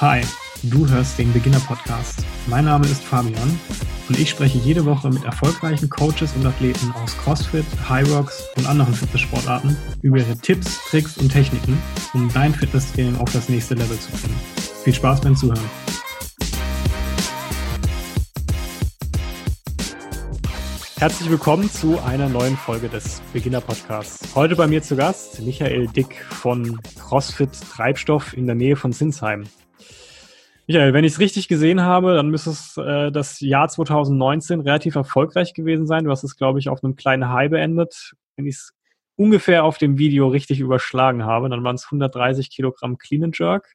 Hi, du hörst den Beginner Podcast. Mein Name ist Fabian und ich spreche jede Woche mit erfolgreichen Coaches und Athleten aus CrossFit, High Rocks und anderen Fitnesssportarten über ihre Tipps, Tricks und Techniken, um dein Fitnesstraining auf das nächste Level zu bringen. Viel Spaß beim Zuhören. Herzlich willkommen zu einer neuen Folge des Beginner Podcasts. Heute bei mir zu Gast Michael Dick von CrossFit Treibstoff in der Nähe von Sinsheim. Michael, wenn ich es richtig gesehen habe, dann müsste es äh, das Jahr 2019 relativ erfolgreich gewesen sein. Du hast es, glaube ich, auf einem kleinen High beendet. Wenn ich es ungefähr auf dem Video richtig überschlagen habe, dann waren es 130 Kilogramm Clean and Jerk.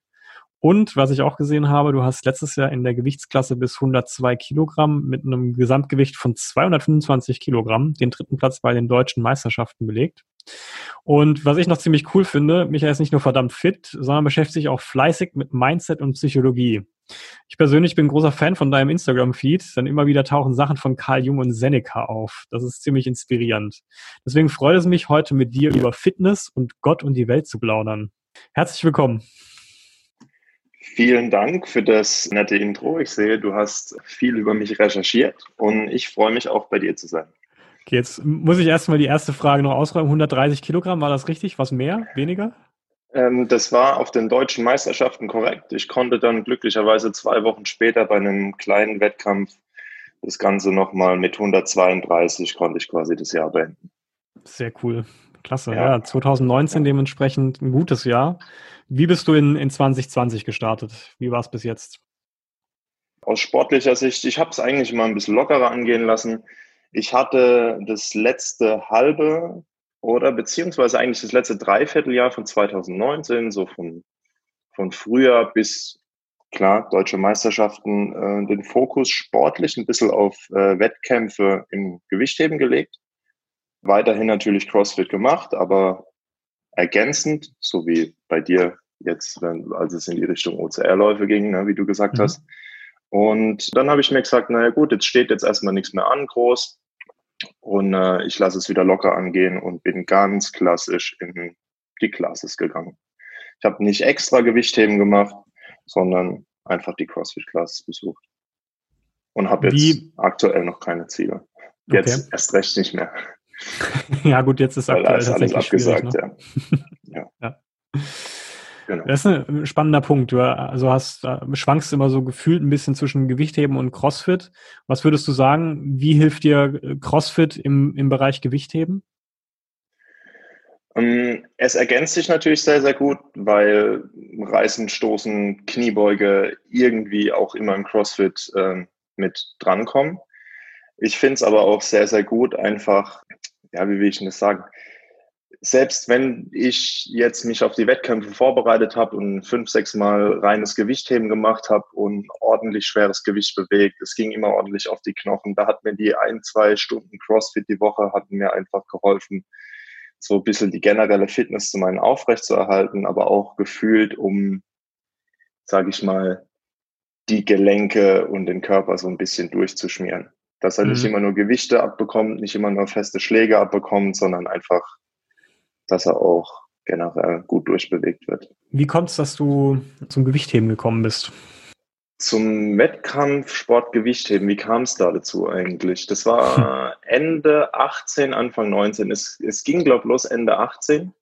Und was ich auch gesehen habe, du hast letztes Jahr in der Gewichtsklasse bis 102 Kilogramm mit einem Gesamtgewicht von 225 Kilogramm den dritten Platz bei den deutschen Meisterschaften belegt. Und was ich noch ziemlich cool finde, Michael ist nicht nur verdammt fit, sondern beschäftigt sich auch fleißig mit Mindset und Psychologie. Ich persönlich bin großer Fan von deinem Instagram-Feed, denn immer wieder tauchen Sachen von Carl Jung und Seneca auf. Das ist ziemlich inspirierend. Deswegen freut es mich, heute mit dir über Fitness und Gott und die Welt zu plaudern. Herzlich willkommen. Vielen Dank für das nette Intro. Ich sehe, du hast viel über mich recherchiert und ich freue mich auch bei dir zu sein. Okay, jetzt muss ich erstmal die erste Frage noch ausräumen. 130 Kilogramm, war das richtig? Was mehr? Weniger? Ähm, das war auf den deutschen Meisterschaften korrekt. Ich konnte dann glücklicherweise zwei Wochen später bei einem kleinen Wettkampf das Ganze nochmal mit 132 konnte ich quasi das Jahr beenden. Sehr cool. Klasse. Ja, ja 2019 ja. dementsprechend ein gutes Jahr. Wie bist du in, in 2020 gestartet? Wie war es bis jetzt? Aus sportlicher Sicht, ich habe es eigentlich mal ein bisschen lockerer angehen lassen. Ich hatte das letzte halbe oder beziehungsweise eigentlich das letzte Dreivierteljahr von 2019, so von, von Frühjahr bis, klar, deutsche Meisterschaften, äh, den Fokus sportlich ein bisschen auf äh, Wettkämpfe im Gewichtheben gelegt. Weiterhin natürlich CrossFit gemacht, aber ergänzend, so wie bei dir jetzt, wenn, als es in die Richtung OCR-Läufe ging, ne, wie du gesagt mhm. hast. Und dann habe ich mir gesagt, naja gut, jetzt steht jetzt erstmal nichts mehr an groß und äh, ich lasse es wieder locker angehen und bin ganz klassisch in die Classes gegangen. Ich habe nicht extra Gewichtheben gemacht, sondern einfach die CrossFit-Classes besucht. Und habe jetzt aktuell noch keine Ziele. Jetzt okay. erst recht nicht mehr. ja, gut, jetzt ist aktuell alles, alles abgesagt, ne? ja. ja. ja. Genau. Das ist ein spannender Punkt. Du also hast, äh, schwankst immer so gefühlt ein bisschen zwischen Gewichtheben und CrossFit. Was würdest du sagen? Wie hilft dir äh, CrossFit im, im Bereich Gewichtheben? Ähm, es ergänzt sich natürlich sehr, sehr gut, weil Reißen, Stoßen, Kniebeuge irgendwie auch immer im CrossFit äh, mit drankommen. Ich finde es aber auch sehr, sehr gut, einfach ja, wie will ich denn das sagen? Selbst wenn ich jetzt mich auf die Wettkämpfe vorbereitet habe und fünf, sechs Mal reines Gewichtheben gemacht habe und ordentlich schweres Gewicht bewegt, es ging immer ordentlich auf die Knochen. Da hat mir die ein, zwei Stunden CrossFit die Woche hatten mir einfach geholfen, so ein bisschen die generelle Fitness zu meinen aufrechtzuerhalten, aber auch gefühlt, um, sage ich mal, die Gelenke und den Körper so ein bisschen durchzuschmieren dass er mhm. nicht immer nur Gewichte abbekommt, nicht immer nur feste Schläge abbekommt, sondern einfach, dass er auch generell gut durchbewegt wird. Wie kommt es, dass du zum Gewichtheben gekommen bist? Zum Wettkampf Sport Gewichtheben, wie kam es da dazu eigentlich? Das war Ende 18, Anfang 19. Es, es ging, glaube ich, los Ende 18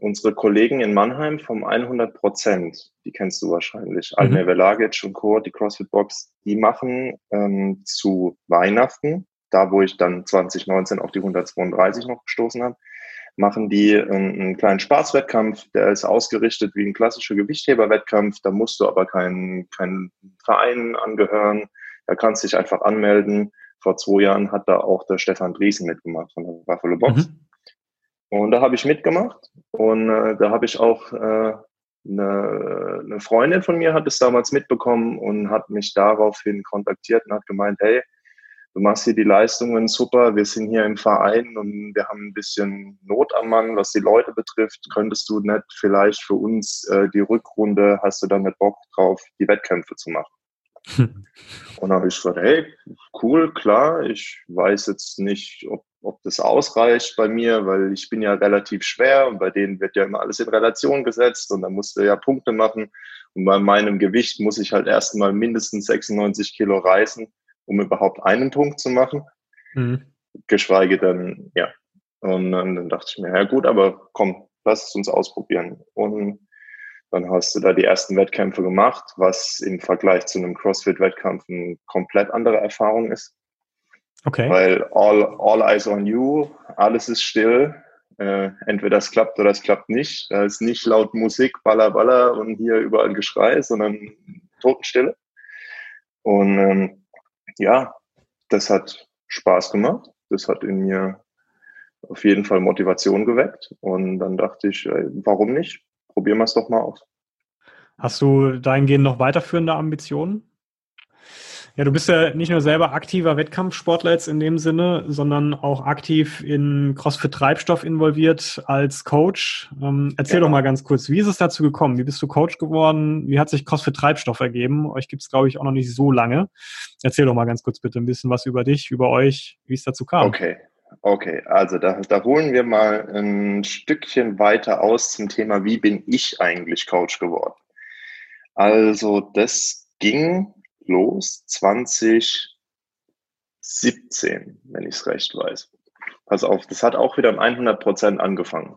unsere Kollegen in Mannheim vom 100 Prozent, die kennst du wahrscheinlich, mhm. Almir Velagic und Co., die CrossFit Box, die machen ähm, zu Weihnachten, da wo ich dann 2019 auf die 132 noch gestoßen habe, machen die einen, einen kleinen Spaßwettkampf, der ist ausgerichtet wie ein klassischer Gewichtheberwettkampf, da musst du aber keinen kein Verein angehören, da kannst du dich einfach anmelden. Vor zwei Jahren hat da auch der Stefan Driesen mitgemacht von der Buffalo Box. Mhm. Und da habe ich mitgemacht und äh, da habe ich auch äh, eine, eine Freundin von mir hat es damals mitbekommen und hat mich daraufhin kontaktiert und hat gemeint, hey, du machst hier die Leistungen super, wir sind hier im Verein und wir haben ein bisschen Not am Mann, was die Leute betrifft. Könntest du nicht vielleicht für uns äh, die Rückrunde, hast du dann mit Bock drauf, die Wettkämpfe zu machen? Und dann habe ich gesagt, hey, cool, klar, ich weiß jetzt nicht, ob ob das ausreicht bei mir, weil ich bin ja relativ schwer und bei denen wird ja immer alles in Relation gesetzt und dann musst du ja Punkte machen Und bei meinem Gewicht muss ich halt erstmal mindestens 96 Kilo reißen, um überhaupt einen Punkt zu machen. Mhm. Geschweige denn, ja. Und dann dachte ich mir, ja gut, aber komm, lass es uns ausprobieren. Und dann hast du da die ersten Wettkämpfe gemacht, was im Vergleich zu einem CrossFit-Wettkampf eine komplett andere Erfahrung ist. Okay. Weil all, all eyes on you, alles ist still. Äh, entweder es klappt oder es klappt nicht. Da ist nicht laut Musik, baller, baller und hier überall Geschrei, sondern Totenstille. Und ähm, ja, das hat Spaß gemacht. Das hat in mir auf jeden Fall Motivation geweckt. Und dann dachte ich, warum nicht? Probieren wir es doch mal aus. Hast du dahingehend noch weiterführende Ambitionen? Ja, du bist ja nicht nur selber aktiver Wettkampfsportler jetzt in dem Sinne, sondern auch aktiv in CrossFit Treibstoff involviert als Coach. Ähm, erzähl ja. doch mal ganz kurz, wie ist es dazu gekommen? Wie bist du Coach geworden? Wie hat sich CrossFit Treibstoff ergeben? Euch gibt es, glaube ich, auch noch nicht so lange. Erzähl doch mal ganz kurz bitte ein bisschen was über dich, über euch, wie es dazu kam. Okay, Okay, also da, da holen wir mal ein Stückchen weiter aus zum Thema, wie bin ich eigentlich Coach geworden? Also das ging los 2017, wenn ich es recht weiß. Pass auf, das hat auch wieder um 100 Prozent angefangen.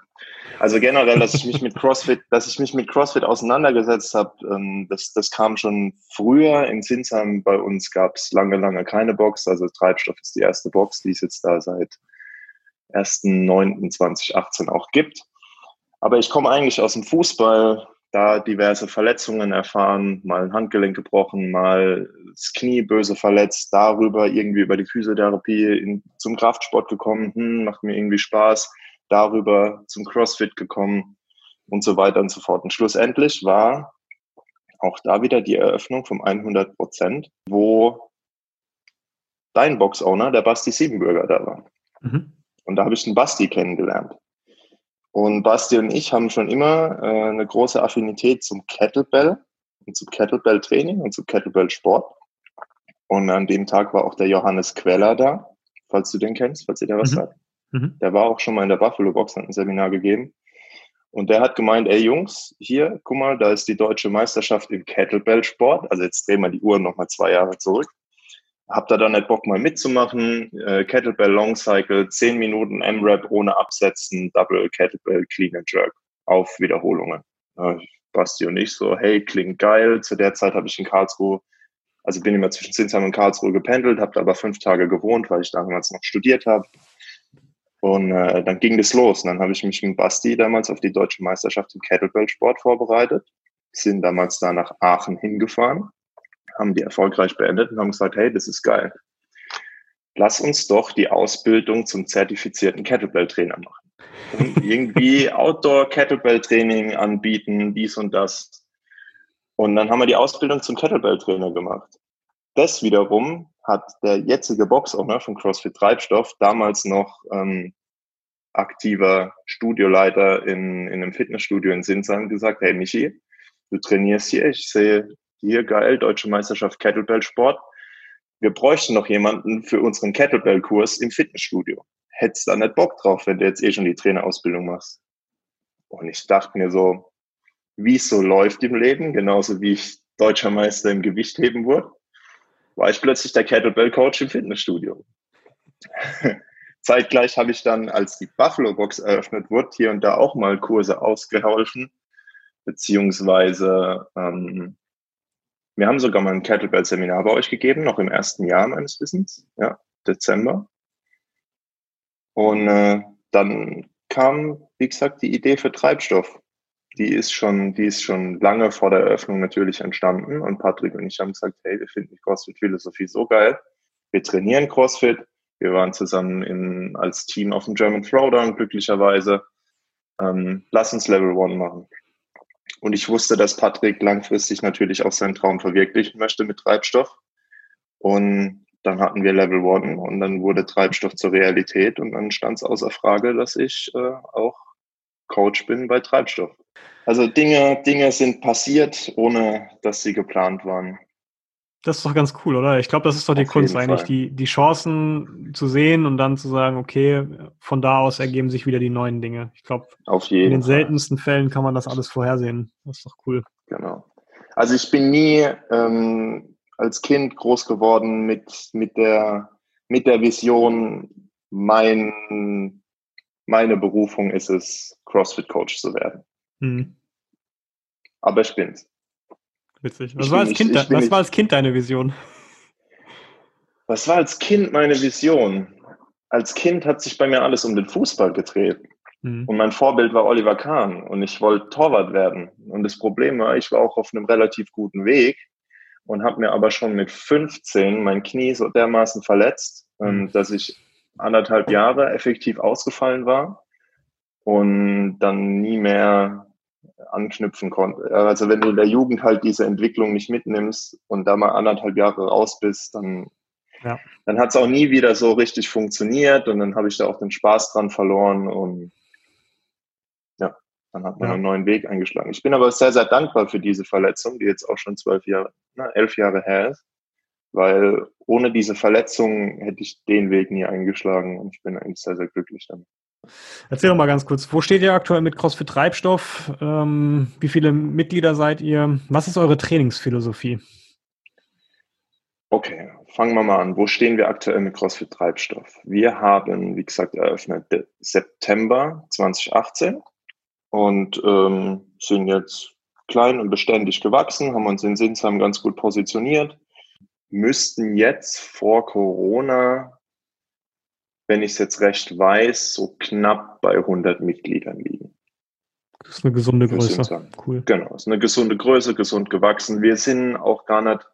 Also generell, dass ich mich mit CrossFit, dass ich mich mit CrossFit auseinandergesetzt habe, ähm, das, das kam schon früher. In Zinsheim bei uns gab es lange, lange keine Box. Also Treibstoff ist die erste Box, die es jetzt da seit 1.9.2018 auch gibt. Aber ich komme eigentlich aus dem Fußball, da diverse Verletzungen erfahren, mal ein Handgelenk gebrochen, mal das Knie böse verletzt, darüber irgendwie über die Physiotherapie in, zum Kraftsport gekommen, hm, macht mir irgendwie Spaß, darüber zum CrossFit gekommen und so weiter und so fort. Und schlussendlich war auch da wieder die Eröffnung vom 100 Prozent, wo dein Box-Owner, der Basti Siebenbürger, da war. Mhm. Und da habe ich den Basti kennengelernt. Und Basti und ich haben schon immer äh, eine große Affinität zum Kettlebell und zum Kettlebell-Training und zum Kettlebell-Sport. Und an dem Tag war auch der Johannes Queller da, falls du den kennst, falls ihr der was mhm. sagt. Mhm. Der war auch schon mal in der Buffalo Box, hat ein Seminar gegeben. Und der hat gemeint, ey Jungs, hier, guck mal, da ist die deutsche Meisterschaft im Kettlebell-Sport. Also jetzt drehen wir die Uhr nochmal zwei Jahre zurück. Habt ihr da nicht Bock mal mitzumachen? Äh, Kettlebell Long Cycle, 10 Minuten M-Rap ohne Absetzen, Double Kettlebell Clean and Jerk auf Wiederholungen. Äh, Basti und ich so, hey, klingt geil. Zu der Zeit habe ich in Karlsruhe, also bin immer zwischen Zinsheim und Karlsruhe gependelt, habe da aber fünf Tage gewohnt, weil ich damals noch studiert habe. Und äh, dann ging das los. Und dann habe ich mich mit Basti damals auf die deutsche Meisterschaft im Kettlebell-Sport vorbereitet. Sind damals da nach Aachen hingefahren haben die erfolgreich beendet und haben gesagt, hey, das ist geil. Lass uns doch die Ausbildung zum zertifizierten Kettlebell-Trainer machen. Und irgendwie Outdoor-Kettlebell-Training anbieten, dies und das. Und dann haben wir die Ausbildung zum Kettlebell-Trainer gemacht. Das wiederum hat der jetzige Box-Owner von CrossFit Treibstoff, damals noch ähm, aktiver Studioleiter in, in einem Fitnessstudio in Sinsheim, gesagt, hey Michi, du trainierst hier, ich sehe, hier geil, Deutsche Meisterschaft Kettlebell Sport. Wir bräuchten noch jemanden für unseren Kettlebell-Kurs im Fitnessstudio. Hättest da nicht Bock drauf, wenn du jetzt eh schon die Trainerausbildung machst. Und ich dachte mir so, wie es so läuft im Leben, genauso wie ich deutscher Meister im Gewichtheben wurde, war ich plötzlich der Kettlebell-Coach im Fitnessstudio. Zeitgleich habe ich dann, als die Buffalo Box eröffnet wurde, hier und da auch mal Kurse ausgeholfen, beziehungsweise ähm, wir haben sogar mal ein Kettlebell-Seminar bei euch gegeben, noch im ersten Jahr meines Wissens, ja, Dezember. Und äh, dann kam, wie gesagt, die Idee für Treibstoff. Die ist schon, die ist schon lange vor der Eröffnung natürlich entstanden. Und Patrick und ich haben gesagt, hey, wir finden die CrossFit-Philosophie so geil. Wir trainieren CrossFit. Wir waren zusammen in, als Team auf dem German Throwdown, glücklicherweise. Ähm, lass uns Level One machen. Und ich wusste, dass Patrick langfristig natürlich auch seinen Traum verwirklichen möchte mit Treibstoff. Und dann hatten wir Level One und dann wurde Treibstoff zur Realität und dann stand es außer Frage, dass ich äh, auch Coach bin bei Treibstoff. Also Dinge, Dinge sind passiert, ohne dass sie geplant waren. Das ist doch ganz cool, oder? Ich glaube, das ist doch die Auf Kunst eigentlich, die, die Chancen zu sehen und dann zu sagen, okay, von da aus ergeben sich wieder die neuen Dinge. Ich glaube, in den Fall. seltensten Fällen kann man das alles vorhersehen. Das ist doch cool. Genau. Also ich bin nie ähm, als Kind groß geworden mit, mit, der, mit der Vision, mein, meine Berufung ist es, CrossFit-Coach zu werden. Mhm. Aber ich bin's. Witzig. Was, war als, kind, nicht, was war als Kind deine Vision? Was war als Kind meine Vision? Als Kind hat sich bei mir alles um den Fußball gedreht. Mhm. Und mein Vorbild war Oliver Kahn und ich wollte Torwart werden. Und das Problem war, ich war auch auf einem relativ guten Weg und habe mir aber schon mit 15 mein Knie so dermaßen verletzt, ähm, mhm. dass ich anderthalb Jahre effektiv ausgefallen war und dann nie mehr anknüpfen konnte. Also wenn du in der Jugend halt diese Entwicklung nicht mitnimmst und da mal anderthalb Jahre raus bist, dann, ja. dann hat es auch nie wieder so richtig funktioniert und dann habe ich da auch den Spaß dran verloren und dann hat man ja. einen neuen Weg eingeschlagen. Ich bin aber sehr, sehr dankbar für diese Verletzung, die jetzt auch schon zwölf Jahre, na, elf Jahre her ist, weil ohne diese Verletzung hätte ich den Weg nie eingeschlagen und ich bin eigentlich sehr, sehr glücklich damit. Erzähl doch mal ganz kurz, wo steht ihr aktuell mit CrossFit Treibstoff? Ähm, wie viele Mitglieder seid ihr? Was ist eure Trainingsphilosophie? Okay, fangen wir mal an. Wo stehen wir aktuell mit CrossFit Treibstoff? Wir haben, wie gesagt, eröffnet September 2018 und ähm, sind jetzt klein und beständig gewachsen, haben uns in Sinsheim ganz gut positioniert, müssten jetzt vor Corona, wenn ich es jetzt recht weiß, so knapp bei 100 Mitgliedern liegen. Das ist eine gesunde Größe. Cool. Genau, ist eine gesunde Größe, gesund gewachsen. Wir sind auch gar nicht,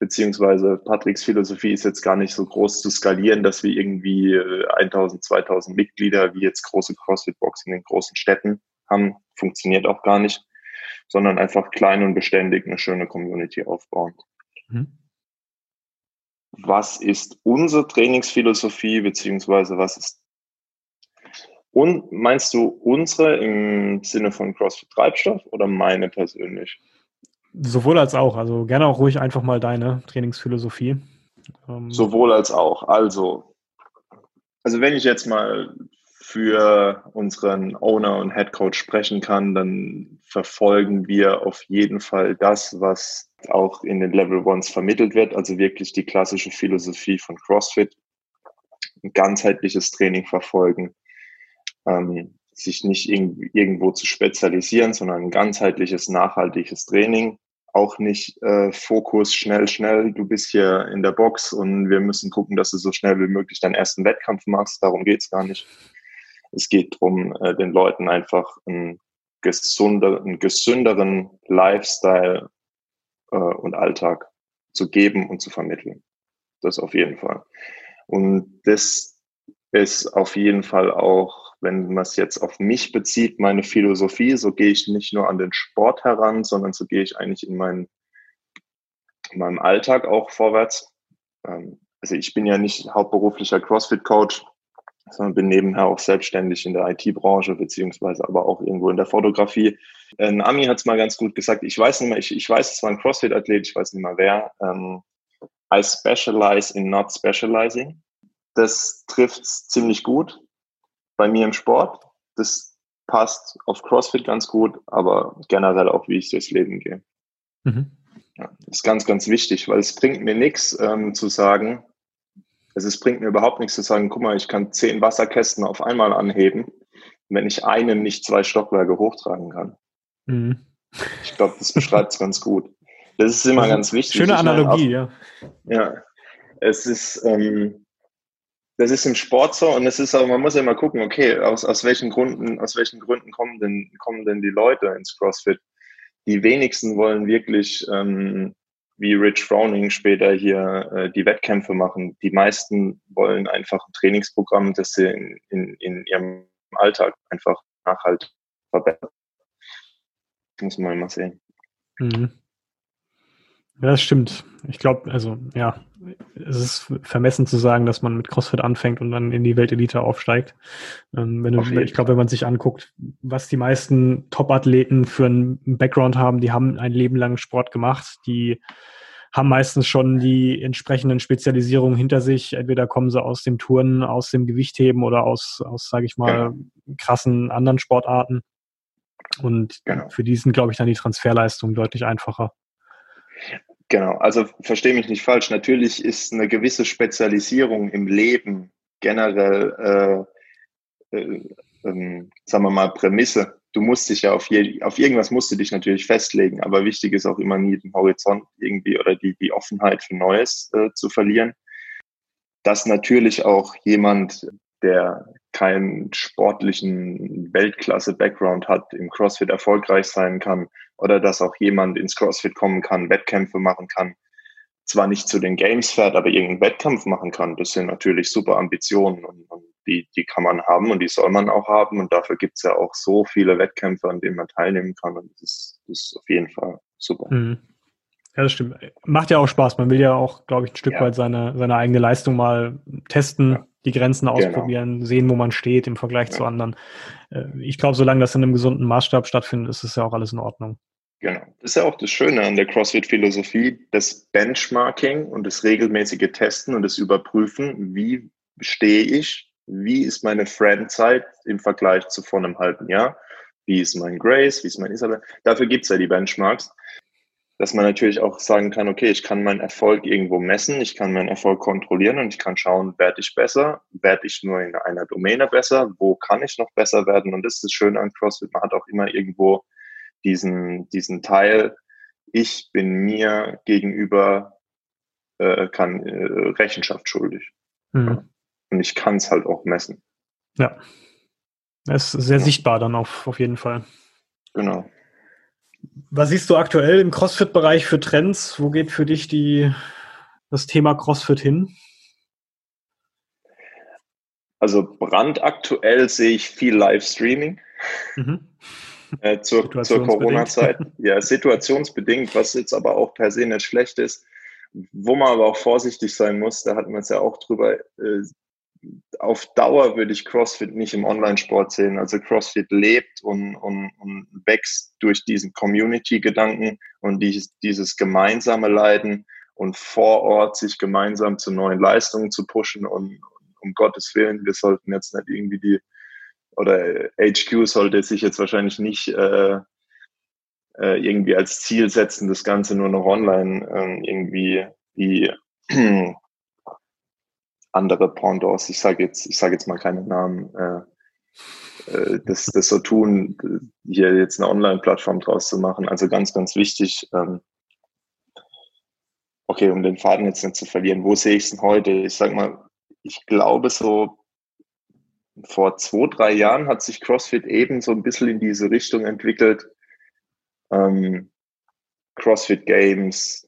beziehungsweise Patricks Philosophie ist jetzt gar nicht so groß zu skalieren, dass wir irgendwie 1000, äh, 2000 Mitglieder wie jetzt große CrossFit-Boxen in den großen Städten haben, funktioniert auch gar nicht, sondern einfach klein und beständig eine schöne Community aufbauen. Mhm. Was ist unsere Trainingsphilosophie, beziehungsweise was ist und meinst du unsere im Sinne von CrossFit Treibstoff oder meine persönlich? Sowohl als auch. Also gerne auch ruhig einfach mal deine Trainingsphilosophie. Ähm Sowohl als auch. Also, also wenn ich jetzt mal für unseren Owner und Head Coach sprechen kann, dann verfolgen wir auf jeden Fall das, was auch in den Level Ones vermittelt wird, also wirklich die klassische Philosophie von CrossFit, ein ganzheitliches Training verfolgen, ähm, sich nicht irgendwo zu spezialisieren, sondern ein ganzheitliches, nachhaltiges Training. Auch nicht äh, Fokus schnell, schnell, du bist hier in der Box und wir müssen gucken, dass du so schnell wie möglich deinen ersten Wettkampf machst. Darum geht's gar nicht es geht darum, äh, den Leuten einfach einen, gesunder, einen gesünderen Lifestyle äh, und Alltag zu geben und zu vermitteln. Das auf jeden Fall. Und das ist auf jeden Fall auch, wenn man es jetzt auf mich bezieht, meine Philosophie. So gehe ich nicht nur an den Sport heran, sondern so gehe ich eigentlich in, mein, in meinem Alltag auch vorwärts. Ähm, also ich bin ja nicht hauptberuflicher CrossFit-Coach, sondern bin nebenher auch selbstständig in der IT-Branche, beziehungsweise aber auch irgendwo in der Fotografie. Ein Ami hat es mal ganz gut gesagt, ich weiß nicht mehr, ich, ich weiß, es war ein CrossFit-Athlet, ich weiß nicht mehr wer. Ähm, I specialize in not specializing. Das trifft ziemlich gut bei mir im Sport. Das passt auf CrossFit ganz gut, aber generell auch, wie ich durchs Leben gehe. Mhm. Ja, ist ganz, ganz wichtig, weil es bringt mir nichts ähm, zu sagen, also es bringt mir überhaupt nichts zu sagen, guck mal, ich kann zehn Wasserkästen auf einmal anheben, wenn ich einen nicht zwei Stockwerke hochtragen kann. Mhm. Ich glaube, das beschreibt es ganz gut. Das ist immer ganz wichtig. Schöne Analogie, meine, ja. Ja, es ist, ähm, das ist im Sport so und es ist aber, man muss ja immer gucken, okay, aus, aus welchen Gründen, aus welchen Gründen kommen denn, kommen denn die Leute ins CrossFit? Die wenigsten wollen wirklich ähm, wie Rich Frowning später hier äh, die Wettkämpfe machen. Die meisten wollen einfach ein Trainingsprogramm, das sie in, in, in ihrem Alltag einfach nachhaltig verbessern. Muss man mal sehen. Mhm. Ja, das stimmt. Ich glaube, also ja, es ist vermessen zu sagen, dass man mit CrossFit anfängt und dann in die Weltelite aufsteigt. Ähm, wenn du, ich glaube, wenn man sich anguckt, was die meisten Top-Athleten für einen Background haben, die haben ein Leben lang Sport gemacht, die haben meistens schon die entsprechenden Spezialisierungen hinter sich. Entweder kommen sie aus dem Touren, aus dem Gewichtheben oder aus, aus sage ich mal, genau. krassen anderen Sportarten. Und genau. für die sind, glaube ich, dann die Transferleistungen deutlich einfacher. Genau, also verstehe mich nicht falsch. Natürlich ist eine gewisse Spezialisierung im Leben generell, äh, äh, äh, sagen wir mal, Prämisse. Du musst dich ja auf, je, auf irgendwas musst du dich natürlich festlegen, aber wichtig ist auch immer nie den Horizont irgendwie oder die, die Offenheit für Neues äh, zu verlieren. Dass natürlich auch jemand, der keinen sportlichen Weltklasse-Background hat, im CrossFit erfolgreich sein kann oder dass auch jemand ins CrossFit kommen kann, Wettkämpfe machen kann, zwar nicht zu den Games fährt, aber irgendeinen Wettkampf machen kann. Das sind natürlich super Ambitionen und, und die, die kann man haben und die soll man auch haben. Und dafür gibt es ja auch so viele Wettkämpfe, an denen man teilnehmen kann. Und das ist, das ist auf jeden Fall super. Mhm. Ja, das stimmt. Macht ja auch Spaß. Man will ja auch, glaube ich, ein Stück ja. weit seine, seine eigene Leistung mal testen. Ja die Grenzen genau. ausprobieren, genau. sehen, wo man steht im Vergleich ja. zu anderen. Äh, ich glaube, solange das in einem gesunden Maßstab stattfindet, ist es ja auch alles in Ordnung. Genau. Das ist ja auch das Schöne an der CrossFit-Philosophie, das Benchmarking und das regelmäßige Testen und das Überprüfen, wie stehe ich, wie ist meine Friendzeit im Vergleich zu vor einem halben Jahr, wie ist mein Grace, wie ist mein Isabel. Dafür gibt es ja die Benchmarks dass man natürlich auch sagen kann, okay, ich kann meinen Erfolg irgendwo messen, ich kann meinen Erfolg kontrollieren und ich kann schauen, werde ich besser, werde ich nur in einer Domäne besser, wo kann ich noch besser werden und das ist das Schöne an CrossFit, man hat auch immer irgendwo diesen, diesen Teil, ich bin mir gegenüber äh, kann äh, Rechenschaft schuldig. Mhm. Und ich kann es halt auch messen. Ja. Es ist sehr ja. sichtbar dann auf, auf jeden Fall. Genau. Was siehst du aktuell im CrossFit-Bereich für Trends? Wo geht für dich die, das Thema CrossFit hin? Also brandaktuell sehe ich viel Livestreaming mhm. äh, zur, zur Corona-Zeit. Ja, situationsbedingt, was jetzt aber auch per se nicht schlecht ist. Wo man aber auch vorsichtig sein muss, da hatten wir es ja auch drüber, äh, auf Dauer würde ich CrossFit nicht im Online-Sport sehen. Also CrossFit lebt und, und, und wächst durch diesen Community-Gedanken und dieses, dieses gemeinsame Leiden und vor Ort sich gemeinsam zu neuen Leistungen zu pushen und um Gottes Willen, wir sollten jetzt nicht irgendwie die, oder HQ sollte sich jetzt wahrscheinlich nicht äh, äh, irgendwie als Ziel setzen, das Ganze nur noch online äh, irgendwie die andere Pendants, ich sage jetzt, ich sage jetzt mal keine Namen, äh, äh, das, das so tun, hier jetzt eine Online-Plattform draus zu machen. Also ganz, ganz wichtig. Ähm, okay, um den Faden jetzt nicht zu verlieren, wo sehe ich es denn heute? Ich sag mal, ich glaube so vor zwei, drei Jahren hat sich CrossFit eben so ein bisschen in diese Richtung entwickelt. Ähm, CrossFit Games,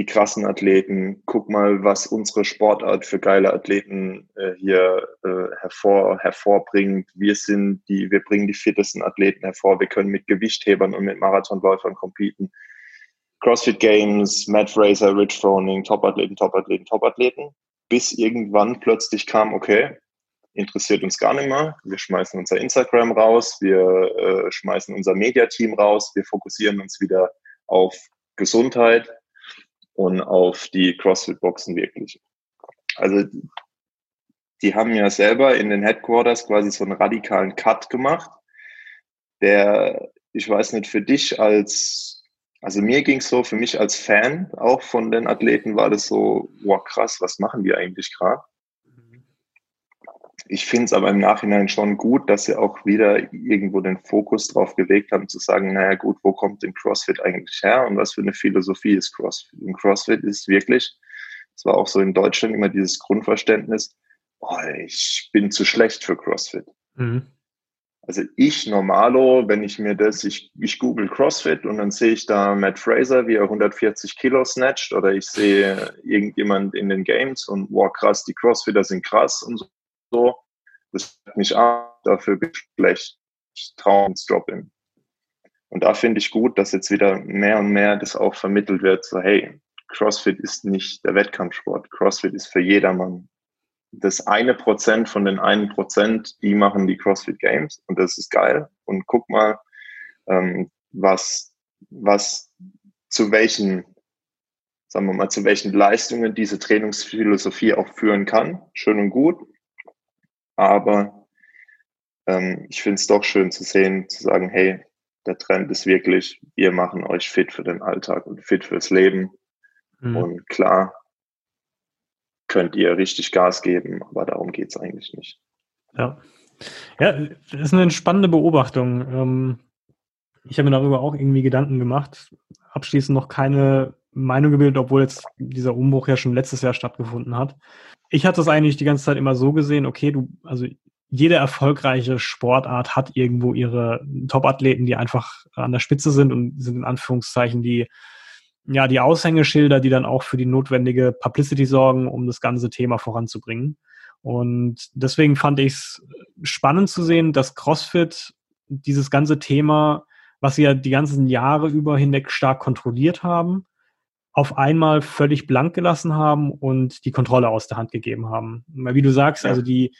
die krassen Athleten, guck mal, was unsere Sportart für geile Athleten äh, hier äh, hervor, hervorbringt. Wir sind die, wir bringen die fittesten Athleten hervor. Wir können mit Gewichthebern und mit Marathonläufern competen. CrossFit Games, Matt Fraser, Rich Froning, Topathleten, Topathleten, Topathleten. Bis irgendwann plötzlich kam, okay, interessiert uns gar nicht mehr. Wir schmeißen unser Instagram raus, wir äh, schmeißen unser Mediateam raus, wir fokussieren uns wieder auf Gesundheit, und auf die CrossFit-Boxen wirklich. Also die haben ja selber in den Headquarters quasi so einen radikalen Cut gemacht, der, ich weiß nicht, für dich als, also mir ging es so, für mich als Fan auch von den Athleten war das so, wow krass, was machen die eigentlich gerade? Ich finde es aber im Nachhinein schon gut, dass sie auch wieder irgendwo den Fokus drauf gelegt haben, zu sagen, naja gut, wo kommt denn CrossFit eigentlich her und was für eine Philosophie ist CrossFit? Und CrossFit ist wirklich, es war auch so in Deutschland immer dieses Grundverständnis, oh, ich bin zu schlecht für CrossFit. Mhm. Also ich normalo, wenn ich mir das, ich, ich google CrossFit und dann sehe ich da Matt Fraser, wie er 140 Kilo snatcht oder ich sehe irgendjemand in den Games und wow krass, die Crossfitter sind krass und so. Das hat mich an, dafür bin ich traue ins Drop-In. Und da finde ich gut, dass jetzt wieder mehr und mehr das auch vermittelt wird, so hey, CrossFit ist nicht der Wettkampfsport. CrossFit ist für jedermann. Das eine Prozent von den einen Prozent, die machen die CrossFit Games und das ist geil. Und guck mal, ähm, was, was zu welchen, sagen wir mal, zu welchen Leistungen diese Trainingsphilosophie auch führen kann. Schön und gut. Aber ähm, ich finde es doch schön zu sehen, zu sagen, hey, Der Trend ist wirklich, wir machen euch fit für den Alltag und fit fürs Leben. Mhm. Und klar, könnt ihr richtig Gas geben, aber darum geht es eigentlich nicht. Ja. Ja, das ist eine spannende Beobachtung. Ähm, ich habe mir darüber auch irgendwie Gedanken gemacht. Abschließend noch keine Meinung gebildet, obwohl jetzt dieser Umbruch ja schon letztes Jahr stattgefunden hat. Ich hatte es eigentlich die ganze Zeit immer so gesehen, okay, du, also jede erfolgreiche Sportart hat irgendwo ihre Top-Athleten, die einfach an der Spitze sind und sind in Anführungszeichen die, ja, die Aushängeschilder, die dann auch für die notwendige Publicity sorgen, um das ganze Thema voranzubringen. Und deswegen fand ich es spannend zu sehen, dass CrossFit dieses ganze Thema, was sie ja die ganzen Jahre über hinweg stark kontrolliert haben, auf einmal völlig blank gelassen haben und die Kontrolle aus der Hand gegeben haben. Wie du sagst, also die,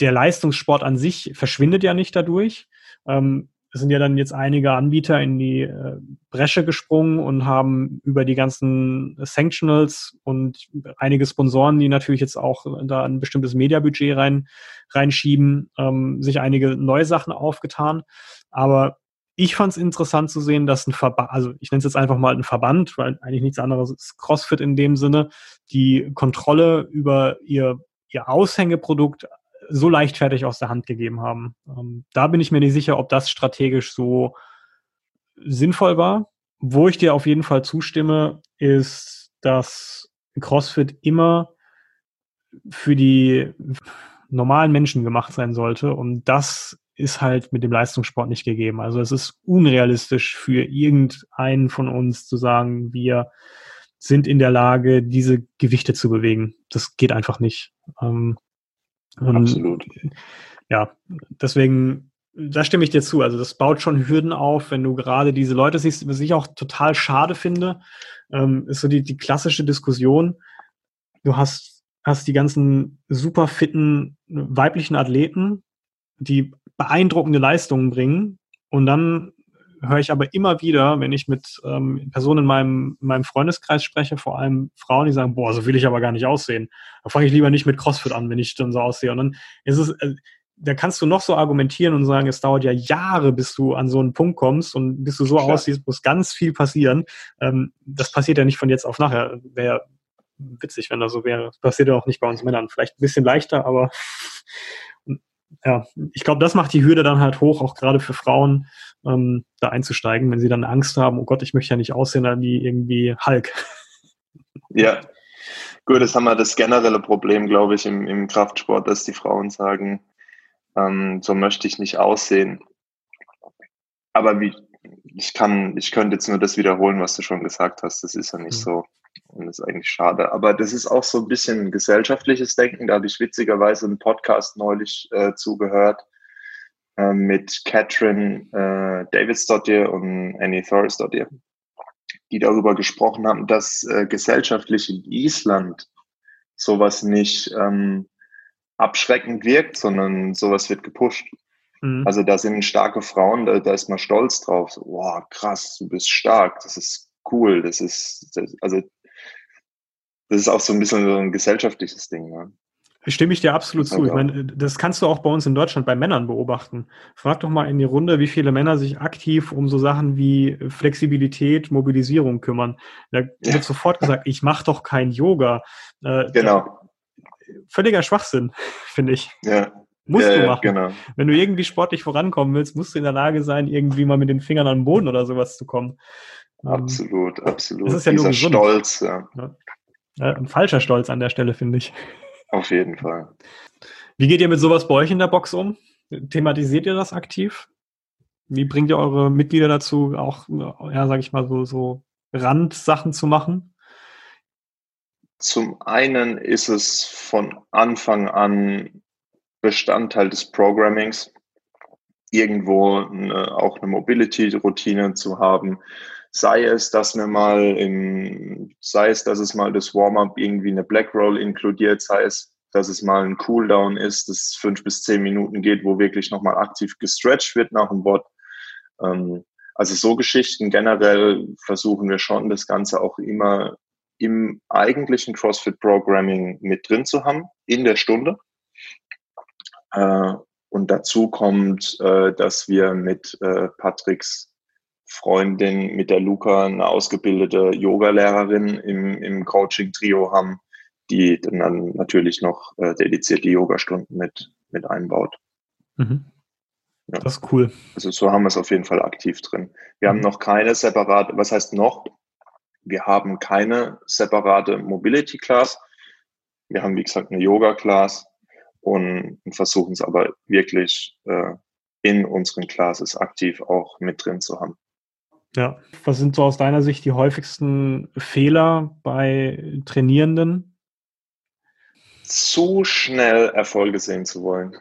der Leistungssport an sich verschwindet ja nicht dadurch. Ähm, es sind ja dann jetzt einige Anbieter in die äh, Bresche gesprungen und haben über die ganzen Sanctionals und einige Sponsoren, die natürlich jetzt auch da ein bestimmtes Mediabudget rein, reinschieben, ähm, sich einige neue Sachen aufgetan. Aber ich fand es interessant zu sehen, dass ein Verband, also ich nenne es jetzt einfach mal ein Verband, weil eigentlich nichts anderes ist CrossFit in dem Sinne, die Kontrolle über ihr, ihr Aushängeprodukt so leichtfertig aus der Hand gegeben haben. Ähm, da bin ich mir nicht sicher, ob das strategisch so sinnvoll war. Wo ich dir auf jeden Fall zustimme, ist, dass CrossFit immer für die normalen Menschen gemacht sein sollte. Und das ist halt mit dem Leistungssport nicht gegeben. Also es ist unrealistisch für irgendeinen von uns zu sagen, wir sind in der Lage, diese Gewichte zu bewegen. Das geht einfach nicht. Ähm, Absolut. Ja, deswegen, da stimme ich dir zu. Also das baut schon Hürden auf, wenn du gerade diese Leute siehst, was ich auch total schade finde, ähm, ist so die, die klassische Diskussion. Du hast, hast die ganzen super fitten weiblichen Athleten, die beeindruckende Leistungen bringen und dann höre ich aber immer wieder, wenn ich mit ähm, Personen in meinem, in meinem Freundeskreis spreche, vor allem Frauen, die sagen, boah, so will ich aber gar nicht aussehen. Da fange ich lieber nicht mit CrossFit an, wenn ich dann so aussehe. Und dann ist es, äh, da kannst du noch so argumentieren und sagen, es dauert ja Jahre, bis du an so einen Punkt kommst und bis du so Klar. aussiehst, muss ganz viel passieren. Ähm, das passiert ja nicht von jetzt auf nachher. Wäre witzig, wenn das so wäre. Das passiert ja auch nicht bei uns Männern. Vielleicht ein bisschen leichter, aber ja, ich glaube, das macht die Hürde dann halt hoch, auch gerade für Frauen, ähm, da einzusteigen, wenn sie dann Angst haben, oh Gott, ich möchte ja nicht aussehen wie irgendwie Hulk. Ja, gut, das haben wir das generelle Problem, glaube ich, im, im Kraftsport, dass die Frauen sagen, ähm, so möchte ich nicht aussehen. Aber wie, ich kann, ich könnte jetzt nur das wiederholen, was du schon gesagt hast. Das ist ja nicht mhm. so. Und das ist eigentlich schade. Aber das ist auch so ein bisschen gesellschaftliches Denken. Da habe ich witzigerweise einen Podcast neulich äh, zugehört äh, mit Catherine äh, Davidsdottir und Annie Thorisdottir, die darüber gesprochen haben, dass äh, gesellschaftlich in Island sowas nicht ähm, abschreckend wirkt, sondern sowas wird gepusht. Mhm. Also da sind starke Frauen, da, da ist man stolz drauf. So, wow, krass, du bist stark, das ist cool, das ist, das, also das ist auch so ein bisschen so ein gesellschaftliches Ding. Ne? Stimme ich dir absolut zu. Ich meine, das kannst du auch bei uns in Deutschland bei Männern beobachten. Frag doch mal in die Runde, wie viele Männer sich aktiv um so Sachen wie Flexibilität, Mobilisierung kümmern. Da ja. wird sofort gesagt, ich mache doch kein Yoga. Äh, genau. Völliger Schwachsinn, finde ich. Ja. Musst ja, du machen. Genau. Wenn du irgendwie sportlich vorankommen willst, musst du in der Lage sein, irgendwie mal mit den Fingern an den Boden oder sowas zu kommen. Ähm, absolut, absolut. Das ist ja Dieser nur Stolz, ja. Ja. Ein falscher Stolz an der Stelle, finde ich. Auf jeden Fall. Wie geht ihr mit sowas bei euch in der Box um? Thematisiert ihr das aktiv? Wie bringt ihr eure Mitglieder dazu, auch, ja, sag ich mal, so, so Randsachen zu machen? Zum einen ist es von Anfang an Bestandteil des Programmings, irgendwo eine, auch eine Mobility-Routine zu haben, Sei es, dass wir mal im, sei es, dass es mal das Warm-up irgendwie eine Black Roll inkludiert, sei es, dass es mal ein Cooldown ist, das fünf bis zehn Minuten geht, wo wirklich nochmal aktiv gestretched wird nach dem Bot. Ähm, also so Geschichten generell versuchen wir schon, das Ganze auch immer im eigentlichen CrossFit Programming mit drin zu haben, in der Stunde. Äh, Und dazu kommt, äh, dass wir mit äh, Patricks Freundin, mit der Luca, eine ausgebildete Yogalehrerin im, im Coaching-Trio haben, die dann natürlich noch äh, dedizierte Yogastunden mit, mit einbaut. Mhm. Ja. Das ist cool. Also so haben wir es auf jeden Fall aktiv drin. Wir mhm. haben noch keine separate, was heißt noch? Wir haben keine separate Mobility Class. Wir haben, wie gesagt, eine Yoga Class und, und versuchen es aber wirklich äh, in unseren Classes aktiv auch mit drin zu haben. Ja, was sind so aus deiner Sicht die häufigsten Fehler bei Trainierenden? Zu schnell Erfolge sehen zu wollen.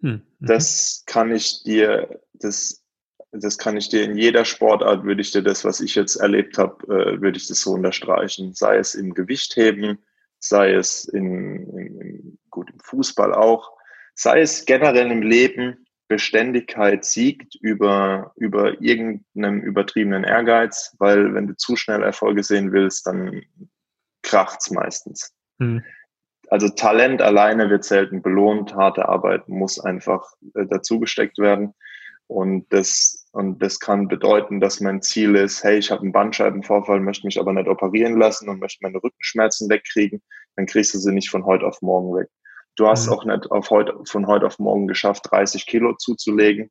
Hm. Mhm. Das kann ich dir, das, das kann ich dir in jeder Sportart, würde ich dir das, was ich jetzt erlebt habe, äh, würde ich das so unterstreichen. Sei es im Gewichtheben, sei es in, in, in, gut im Fußball auch, sei es generell im Leben, Beständigkeit siegt über, über irgendeinem übertriebenen Ehrgeiz, weil wenn du zu schnell Erfolge sehen willst, dann kracht's meistens. Hm. Also Talent alleine wird selten belohnt, harte Arbeit muss einfach äh, dazugesteckt werden. Und das, und das kann bedeuten, dass mein Ziel ist, hey, ich habe einen Bandscheibenvorfall, möchte mich aber nicht operieren lassen und möchte meine Rückenschmerzen wegkriegen, dann kriegst du sie nicht von heute auf morgen weg. Du hast mhm. auch nicht auf heute, von heute auf morgen geschafft, 30 Kilo zuzulegen.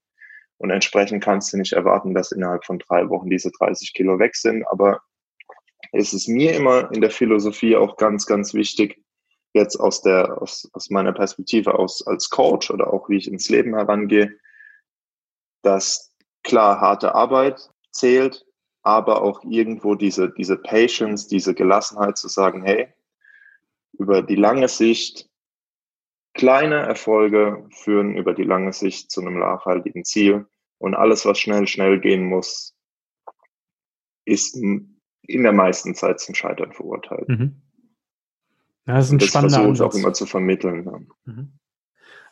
Und entsprechend kannst du nicht erwarten, dass innerhalb von drei Wochen diese 30 Kilo weg sind. Aber es ist mir immer in der Philosophie auch ganz, ganz wichtig, jetzt aus der, aus, aus meiner Perspektive aus, als Coach oder auch wie ich ins Leben herangehe, dass klar harte Arbeit zählt, aber auch irgendwo diese, diese Patience, diese Gelassenheit zu sagen, hey, über die lange Sicht, kleine Erfolge führen über die lange Sicht zu einem nachhaltigen Ziel und alles, was schnell, schnell gehen muss, ist in der meisten Zeit zum Scheitern verurteilt. Mhm. Ja, das ist ein das spannender versuche ich auch immer zu vermitteln. Ja. Mhm.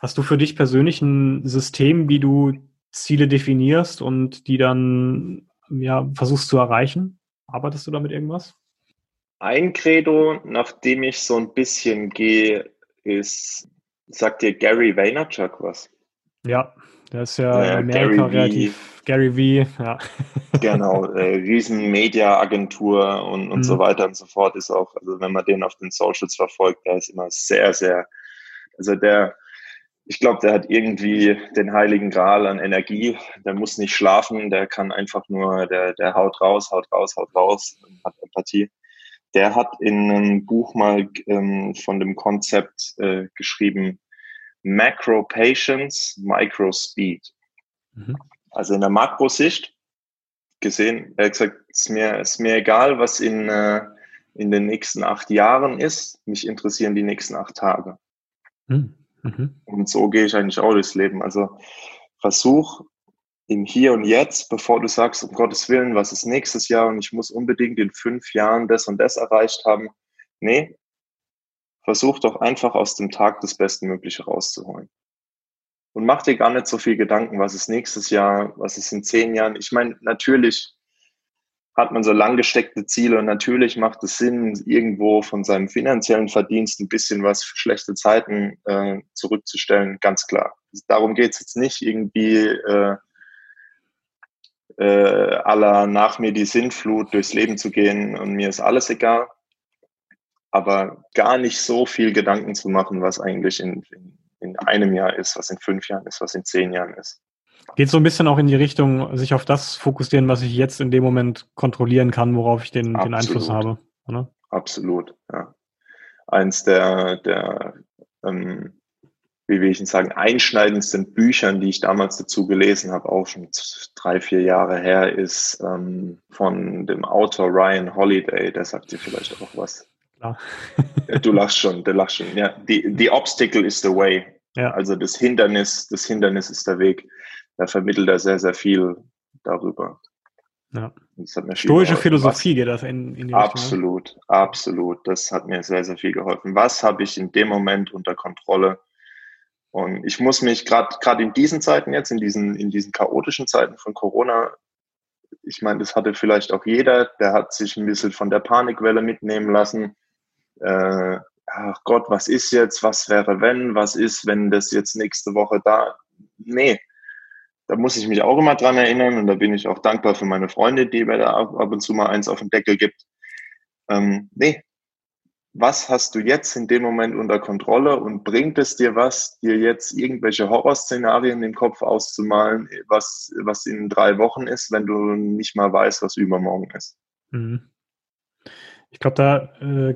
Hast du für dich persönlich ein System, wie du Ziele definierst und die dann ja, versuchst zu erreichen? Arbeitest du damit irgendwas? Ein Credo, nach dem ich so ein bisschen gehe, ist, sagt dir Gary Vaynerchuk was? Ja, der ist ja äh, Amerika Gary relativ, v. Gary V, ja. Genau, äh, riesen Media-Agentur und, und mhm. so weiter und so fort ist auch, also wenn man den auf den Socials verfolgt, der ist immer sehr, sehr, also der, ich glaube, der hat irgendwie den heiligen Gral an Energie. Der muss nicht schlafen, der kann einfach nur, der, der haut raus, haut raus, haut raus, hat Empathie. Der hat in einem Buch mal ähm, von dem Konzept äh, geschrieben, Macro Patience, Micro Speed. Mhm. Also in der Makrosicht gesehen, er hat gesagt, es ist mir, ist mir egal, was in, äh, in den nächsten acht Jahren ist. Mich interessieren die nächsten acht Tage. Mhm. mhm. Und so gehe ich eigentlich auch durchs Leben. Also versuch im Hier und Jetzt, bevor du sagst, um Gottes Willen, was ist nächstes Jahr und ich muss unbedingt in fünf Jahren das und das erreicht haben. Nee, versuch doch einfach aus dem Tag das Bestmögliche rauszuholen. Und mach dir gar nicht so viel Gedanken, was ist nächstes Jahr, was ist in zehn Jahren. Ich meine, natürlich hat man so lang gesteckte Ziele und natürlich macht es Sinn, irgendwo von seinem finanziellen Verdienst ein bisschen was für schlechte Zeiten äh, zurückzustellen, ganz klar. Darum geht es jetzt nicht irgendwie äh, äh, aller nach mir die Sinnflut durchs Leben zu gehen und mir ist alles egal aber gar nicht so viel Gedanken zu machen, was eigentlich in, in, in einem Jahr ist, was in fünf Jahren ist, was in zehn Jahren ist. Geht so ein bisschen auch in die Richtung, sich auf das fokussieren, was ich jetzt in dem Moment kontrollieren kann, worauf ich den, den Einfluss habe. Oder? Absolut, ja. Eins der, der ähm, wie will ich sagen, einschneidendsten Büchern, die ich damals dazu gelesen habe, auch schon drei, vier Jahre her, ist ähm, von dem Autor Ryan Holiday, der sagt dir vielleicht auch was. Klar. du lachst schon, du lachst schon. Ja, the, the obstacle is the way. Ja. Also das Hindernis, das Hindernis ist der Weg. Da vermittelt er sehr, sehr viel darüber. Ja. Stoische Philosophie geht das in, in die Absolut, Richtung, absolut. Das hat mir sehr, sehr viel geholfen. Was habe ich in dem Moment unter Kontrolle? Und ich muss mich gerade gerade in diesen Zeiten jetzt, in diesen, in diesen chaotischen Zeiten von Corona, ich meine, das hatte vielleicht auch jeder, der hat sich ein bisschen von der Panikwelle mitnehmen lassen. Äh, ach Gott, was ist jetzt, was wäre wenn, was ist, wenn das jetzt nächste Woche da, nee, da muss ich mich auch immer dran erinnern und da bin ich auch dankbar für meine Freunde, die mir da ab, und zu mal eins auf den Deckel gibt. Ähm, nee, was hast du jetzt in dem Moment unter Kontrolle und bringt es dir was, dir jetzt irgendwelche Horrorszenarien im Kopf auszumalen, was, was in drei Wochen ist, wenn du nicht mal weißt, was übermorgen ist? Mhm. Ich glaube, da, äh,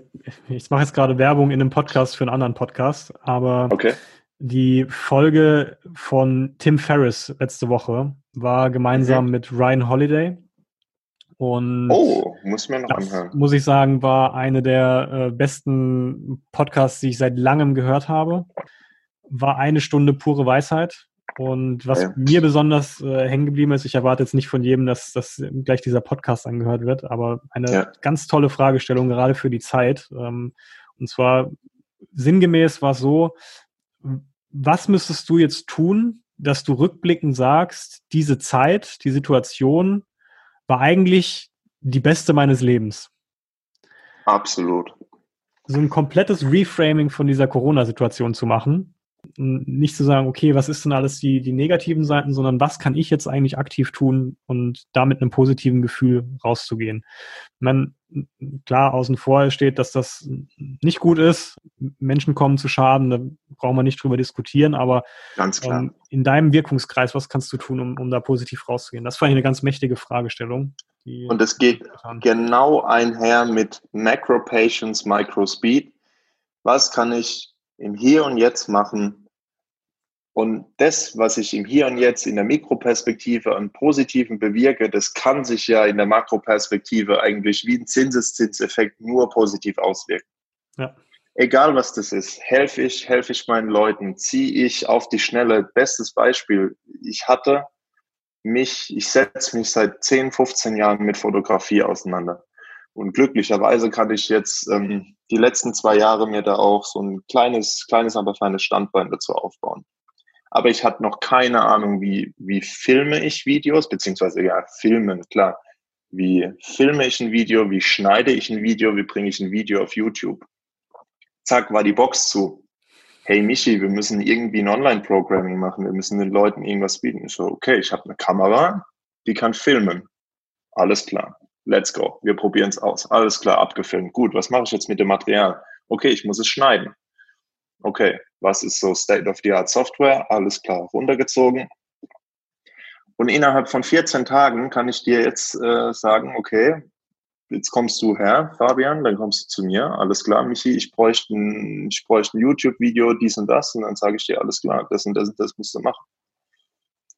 ich mache jetzt gerade Werbung in einem Podcast für einen anderen Podcast, aber okay die Folge von Tim Ferriss letzte Woche war gemeinsam mhm. mit Ryan Holiday. Und oh, muss mir noch anhören. Muss ich sagen, war eine der äh, besten Podcasts, die ich seit langem gehört habe. War eine Stunde pure Weisheit. Und was ja. mir besonders äh, hängen geblieben ist, ich erwarte jetzt nicht von jedem, dass, dass gleich dieser Podcast angehört wird, aber eine ja. ganz tolle Fragestellung, gerade für die Zeit. Ähm, und zwar sinngemäß war es so, was müsstest du jetzt tun, dass du rückblickend sagst, diese Zeit, die Situation war eigentlich die beste meines Lebens? Absolut. So ein komplettes Reframing von dieser Corona-Situation zu machen. Nicht zu sagen, okay, was ist denn alles die, die negativen Seiten, sondern was kann ich jetzt eigentlich aktiv tun und damit einem positiven Gefühl rauszugehen. Man, klar außen vor steht, dass das nicht gut ist. Menschen kommen zu Schaden, da brauchen wir nicht drüber diskutieren, aber ganz klar. Ähm, in deinem Wirkungskreis, was kannst du tun, um, um da positiv rauszugehen? Das war eine ganz mächtige Fragestellung. Und es geht genau einher mit Macro Patience, Micro Speed. Was kann ich im Hier und Jetzt machen, und das, was ich im Hier und Jetzt in der Mikroperspektive an Positiven bewirke, das kann sich ja in der Makroperspektive eigentlich wie ein Zinseszinseffekt nur positiv auswirken. Ja. Egal was das ist, helfe ich, helfe ich meinen Leuten, ziehe ich auf die Schnelle. Bestes Beispiel, ich hatte mich, ich setze mich seit 10, 15 Jahren mit Fotografie auseinander. Und glücklicherweise kann ich jetzt ähm, die letzten zwei Jahre mir da auch so ein kleines, kleines, aber feines Standbein dazu aufbauen aber ich hatte noch keine Ahnung, wie, wie filme ich Videos, beziehungsweise ja, filmen, klar. Wie filme ich ein Video, wie schneide ich ein Video, wie bringe ich ein Video auf YouTube. Zack, war die Box zu. Hey Michi, wir müssen irgendwie ein Online-Programming machen, wir müssen den Leuten irgendwas bieten. Ich so, okay, ich habe eine Kamera, die kann filmen. Alles klar, let's go. Wir probieren es aus. Alles klar, abgefilmt. Gut, was mache ich jetzt mit dem Material? Okay, ich muss es schneiden. Okay, was ist so State-of-the-Art Software? Alles klar, runtergezogen. Und innerhalb von 14 Tagen kann ich dir jetzt äh, sagen, okay, jetzt kommst du her, Fabian, dann kommst du zu mir. Alles klar, Michi, ich bräuchte ein, ich bräuchte ein YouTube-Video, dies und das. Und dann sage ich dir, alles klar, das und das und das musst du machen.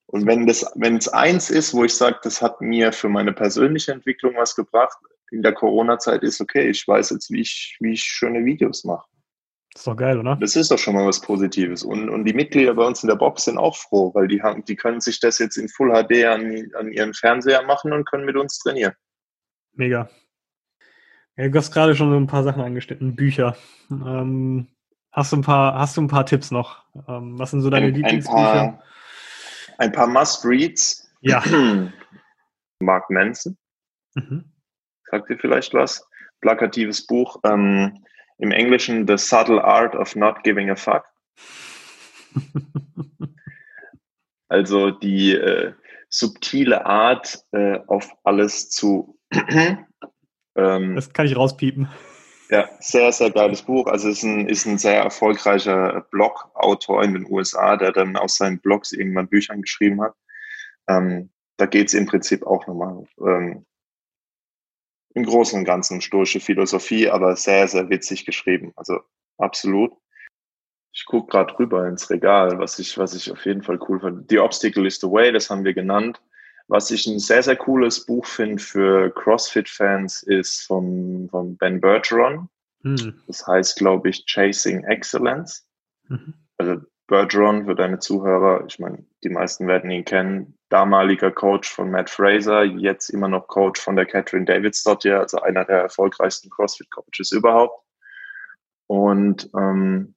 Und wenn das, wenn es eins ist, wo ich sage, das hat mir für meine persönliche Entwicklung was gebracht, in der Corona-Zeit ist, okay, ich weiß jetzt, wie ich, wie ich schöne Videos mache. Das ist doch geil, oder? Das ist doch schon mal was Positives. Und, und die Mitglieder bei uns in der Box sind auch froh, weil die haben, die können sich das jetzt in Full HD an, an ihren Fernseher machen und können mit uns trainieren. Mega. Ja, du hast gerade schon so ein paar Sachen angeschnitten, Bücher. Ähm, hast du ein paar, hast du ein paar Tipps noch? Ähm, was sind so deine ein, Lieblingsbücher? Ein paar, paar Must-Reads. Ja. Mark Manson. Mhm. Sagt dir vielleicht was? Plakatives Buch. Ähm, im Englischen The Subtle Art of Not Giving a Fuck. also die äh, subtile Art, äh, auf alles zu. ähm, das kann ich rauspiepen. Ja, sehr, sehr geiles Buch. Also ist ein, ist ein sehr erfolgreicher Blog-Autor in den USA, der dann aus seinen Blogs irgendwann Büchern geschrieben hat. Ähm, da geht es im Prinzip auch nochmal ähm, im Großen und Ganzen stoische Philosophie, aber sehr, sehr witzig geschrieben. Also absolut. Ich gucke gerade rüber ins Regal, was ich, was ich auf jeden Fall cool fand. The Obstacle is the Way, das haben wir genannt. Was ich ein sehr, sehr cooles Buch finde für CrossFit-Fans ist von, von Ben Bergeron. Mhm. Das heißt, glaube ich, Chasing Excellence. Mhm. Also Bergeron für deine Zuhörer, ich meine, die meisten werden ihn kennen, damaliger Coach von Matt Fraser, jetzt immer noch Coach von der Catherine Davids dort also einer der erfolgreichsten CrossFit-Coaches überhaupt. Und ähm,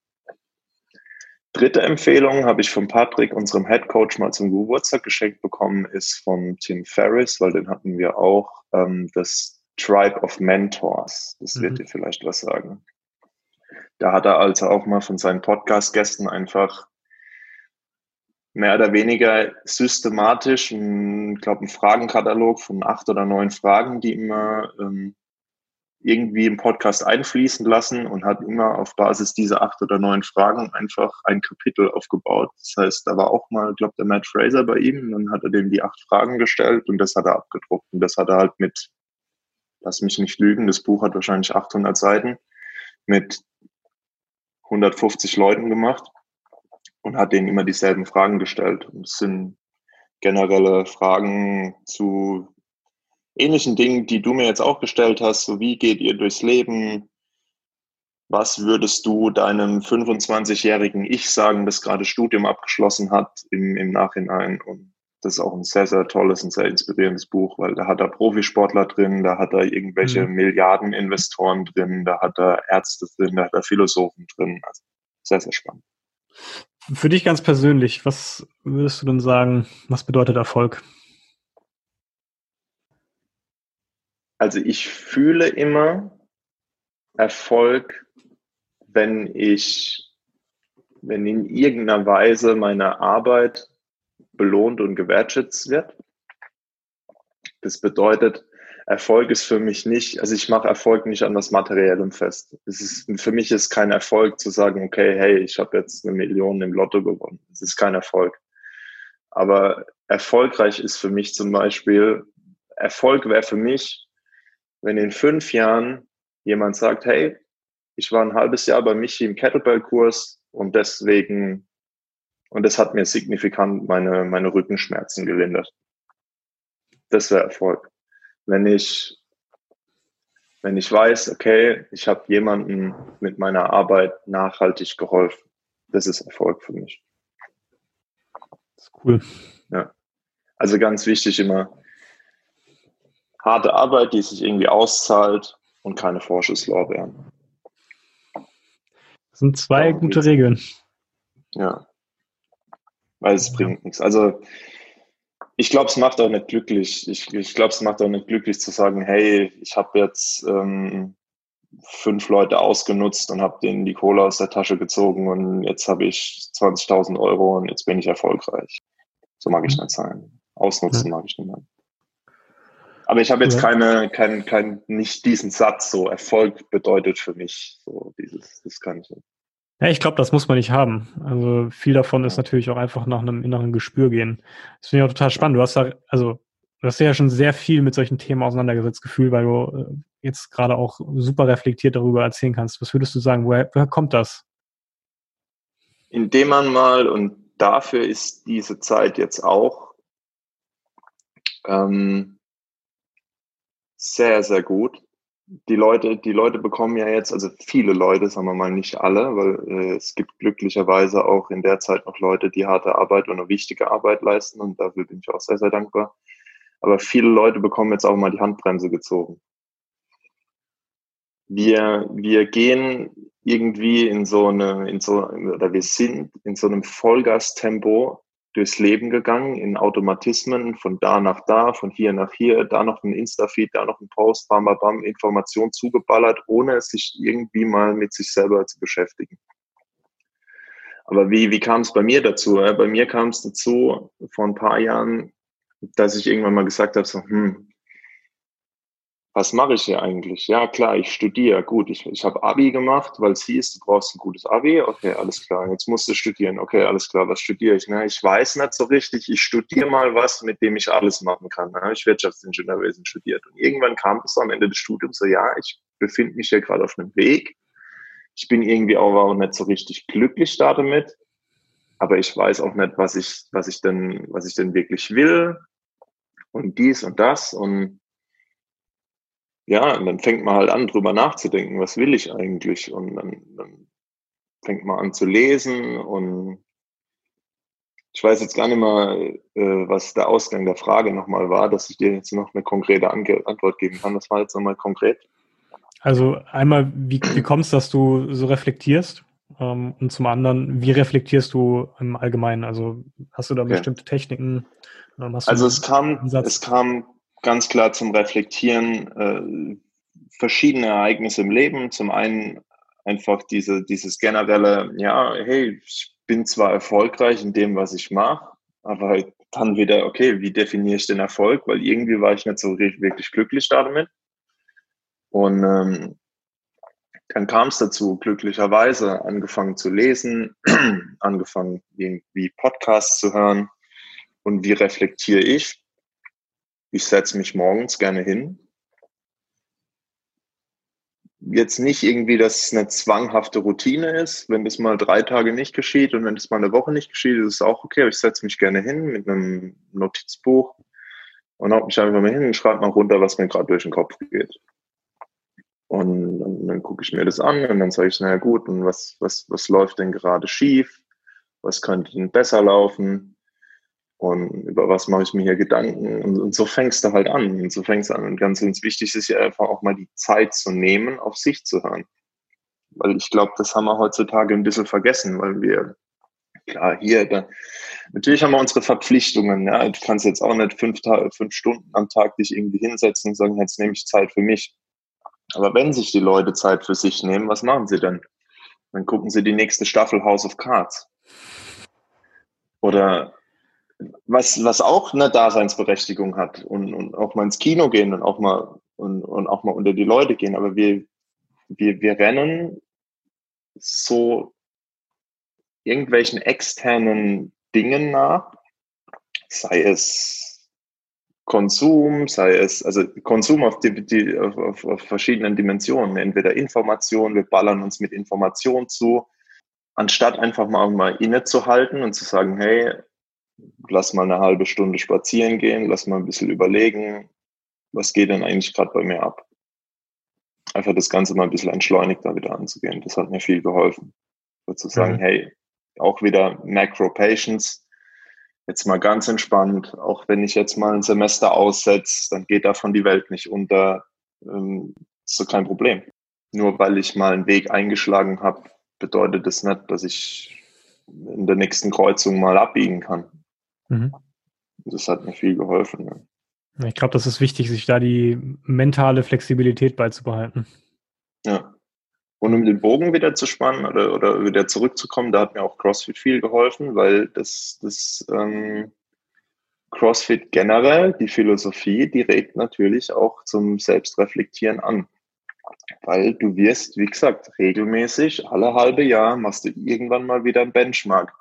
dritte Empfehlung habe ich von Patrick, unserem Head Coach, mal zum Geburtstag geschenkt bekommen, ist von Tim Ferriss, weil den hatten wir auch, ähm, das Tribe of Mentors. Das mhm. wird dir vielleicht was sagen. Da hat er also auch mal von seinen Podcast-Gästen einfach mehr oder weniger systematisch, ich glaube, einen Fragenkatalog von acht oder neun Fragen, die immer ähm, irgendwie im Podcast einfließen lassen und hat immer auf Basis dieser acht oder neun Fragen einfach ein Kapitel aufgebaut. Das heißt, da war auch mal, glaube der Matt Fraser bei ihm, dann hat er dem die acht Fragen gestellt und das hat er abgedruckt und das hat er halt mit, lass mich nicht lügen, das Buch hat wahrscheinlich 800 Seiten, mit 150 Leuten gemacht und hat denen immer dieselben Fragen gestellt. Und es sind generelle Fragen zu ähnlichen Dingen, die du mir jetzt auch gestellt hast, so wie geht ihr durchs Leben? Was würdest du deinem 25-jährigen Ich sagen, das gerade Studium abgeschlossen hat im, im Nachhinein? Und das ist auch ein sehr, sehr tolles und sehr inspirierendes Buch, weil da hat er Profisportler drin, da hat er irgendwelche mhm. Milliardeninvestoren drin, da hat er Ärzte drin, da hat er Philosophen drin. Also sehr, sehr spannend. Für dich ganz persönlich, was würdest du denn sagen, was bedeutet Erfolg? Also ich fühle immer Erfolg, wenn ich, wenn in irgendeiner Weise meine Arbeit belohnt und gewertschätzt wird. Das bedeutet, Erfolg ist für mich nicht, also ich mache Erfolg nicht an das Materiellem fest. Es ist, für mich ist kein Erfolg zu sagen, okay, hey, ich habe jetzt eine Million im Lotto gewonnen. Das ist kein Erfolg. Aber erfolgreich ist für mich zum Beispiel, Erfolg wäre für mich, wenn in fünf Jahren jemand sagt, hey, ich war ein halbes Jahr bei Michi im Kettlebell-Kurs und deswegen, und das hat mir signifikant meine, meine Rückenschmerzen gelindert. Das wäre Erfolg. Wenn ich, wenn ich weiß, okay, ich habe jemanden mit meiner Arbeit nachhaltig geholfen, das ist Erfolg für mich. Das ist cool. Ja. Also ganz wichtig immer, harte Arbeit, die sich irgendwie auszahlt und keine Vorschusslorbeeren. Das sind zwei Darum gute Regeln. Ja. Weil es ja. bringt nichts. Also ich glaube, es macht auch nicht glücklich. Ich, ich glaube, es macht auch nicht glücklich zu sagen, hey, ich habe jetzt ähm, fünf Leute ausgenutzt und habe denen die Kohle aus der Tasche gezogen und jetzt habe ich 20.000 Euro und jetzt bin ich erfolgreich. So mag ich mhm. nicht sein. Ausnutzen ja. mag ich nicht mehr. Aber ich habe jetzt ja. keine, kein, kein, nicht diesen Satz, so Erfolg bedeutet für mich, so dieses, das kann ich nicht. Ja, ich glaube, das muss man nicht haben. Also viel davon ist natürlich auch einfach nach einem inneren Gespür gehen. Das finde ich auch total spannend. Du hast da, also du hast ja schon sehr viel mit solchen Themen auseinandergesetzt, Gefühl, weil du äh, jetzt gerade auch super reflektiert darüber erzählen kannst. Was würdest du sagen? Woher, woher kommt das? Indem man mal, und dafür ist diese Zeit jetzt auch, ähm, sehr, sehr gut. Die Leute, die Leute bekommen ja jetzt, also viele Leute, sagen wir mal nicht alle, weil äh, es gibt glücklicherweise auch in der Zeit noch Leute, die harte Arbeit und eine wichtige Arbeit leisten und dafür bin ich auch sehr, sehr dankbar. Aber viele Leute bekommen jetzt auch mal die Handbremse gezogen. Wir, wir gehen irgendwie in so eine, in so, oder wir sind in so einem Vollgastempo durchs Leben gegangen in Automatismen von da nach da, von hier nach hier, da noch ein Insta-Feed, da noch ein Post, bam, bam, bam, Information zugeballert, ohne sich irgendwie mal mit sich selber zu beschäftigen. Aber wie, wie kam es bei mir dazu? Bei mir kam es dazu vor ein paar Jahren, dass ich irgendwann mal gesagt habe, so, hm, was mache ich hier eigentlich? Ja, klar, ich studiere. Gut, ich, ich habe Abi gemacht, weil es hieß, du brauchst ein gutes Abi. Okay, alles klar. Jetzt musst du studieren. Okay, alles klar, was studiere ich? Na, ich weiß nicht so richtig. Ich studiere mal was, mit dem ich alles machen kann. Na, ich Wirtschaftsingenieurwesen studiert. Und irgendwann kam es am Ende des Studiums so, ja, ich befinde mich hier gerade auf einem Weg. Ich bin irgendwie auch nicht so richtig glücklich da damit. Aber ich weiß auch nicht, was ich, was ich denn, was ich denn wirklich will. Und dies und das. Und ja, und dann fängt man halt an, drüber nachzudenken, was will ich eigentlich? Und dann, dann fängt man an zu lesen und ich weiß jetzt gar nicht mal, äh, was der Ausgang der Frage nochmal war, dass ich dir jetzt noch eine konkrete Ange Antwort geben kann. Was war jetzt nochmal konkret? Also einmal, wie, wie kommst du, dass du so reflektierst? Ähm, und zum anderen, wie reflektierst du im Allgemeinen? Also hast du da okay. bestimmte Techniken? Ähm, also es kam, es kam ganz klar zum Reflektieren äh, verschiedene Ereignisse im Leben. Zum einen einfach diese, dieses generelle, ja, hey, ich bin zwar erfolgreich in dem, was ich mache, aber halt dann wieder, okay, wie definiere ich den Erfolg? Weil irgendwie war ich nicht so wirklich glücklich damit. Und ähm, dann kam es dazu, glücklicherweise, angefangen zu lesen, angefangen irgendwie Podcasts zu hören. Und wie reflektiere ich? Ich setze mich morgens gerne hin. Jetzt nicht irgendwie, dass es eine zwanghafte Routine ist. Wenn das mal drei Tage nicht geschieht und wenn das mal eine Woche nicht geschieht, ist es auch okay. Aber ich setze mich gerne hin mit einem Notizbuch und haue mich einfach mal hin und schreibe mal runter, was mir gerade durch den Kopf geht. Und dann, dann gucke ich mir das an und dann sage ich, naja gut, und was, was, was läuft denn gerade schief? Was könnte denn besser laufen? Und über was mache ich mir hier Gedanken? Und, und so fängst du halt an. Und so fängst du an. Und ganz, ganz wichtig ist ja einfach auch mal die Zeit zu nehmen, auf sich zu hören. Weil ich glaube, das haben wir heutzutage ein bisschen vergessen, weil wir, klar, hier, da, natürlich haben wir unsere Verpflichtungen. Ja. Du kannst jetzt auch nicht fünf, fünf Stunden am Tag dich irgendwie hinsetzen und sagen, jetzt nehme ich Zeit für mich. Aber wenn sich die Leute Zeit für sich nehmen, was machen sie denn? Dann gucken sie die nächste Staffel House of Cards. Oder was, was auch eine Daseinsberechtigung hat und, und auch mal ins Kino gehen und auch mal und, und auch mal unter die Leute gehen. Aber wir, wir, wir rennen so irgendwelchen externen Dingen nach, sei es Konsum, sei es, also Konsum auf, die, die, auf, auf, verschiedenen Dimensionen, entweder Information, wir ballern uns mit Information zu, anstatt einfach mal, mal innezuhalten und zu sagen, hey, lass mal eine halbe Stunde spazieren gehen, lass mal ein bisschen überlegen, was geht denn eigentlich gerade bei mir ab? Einfach das Ganze mal ein bisschen entschleunigter wieder anzugehen. Das hat mir viel geholfen. zu sagen, mhm. hey, auch wieder Macro-Patience, jetzt mal ganz entspannt, auch wenn ich jetzt mal ein Semester aussetze, dann geht davon die Welt nicht unter. Ähm, ist so kein Problem. Nur weil ich mal einen Weg eingeschlagen habe, bedeutet das nicht, dass ich in der nächsten Kreuzung mal abbiegen kann. Mhm. Das hat mir viel geholfen. Ja. Ich glaube, das ist wichtig, sich da die mentale Flexibilität beizubehalten. Ja. Und um den Bogen wieder zu spannen oder, oder wieder zurückzukommen, da hat mir auch CrossFit viel geholfen, weil das, das ähm, CrossFit generell, die Philosophie, die regt natürlich auch zum Selbstreflektieren an. Weil du wirst, wie gesagt, regelmäßig, alle halbe Jahr machst du irgendwann mal wieder ein Benchmark.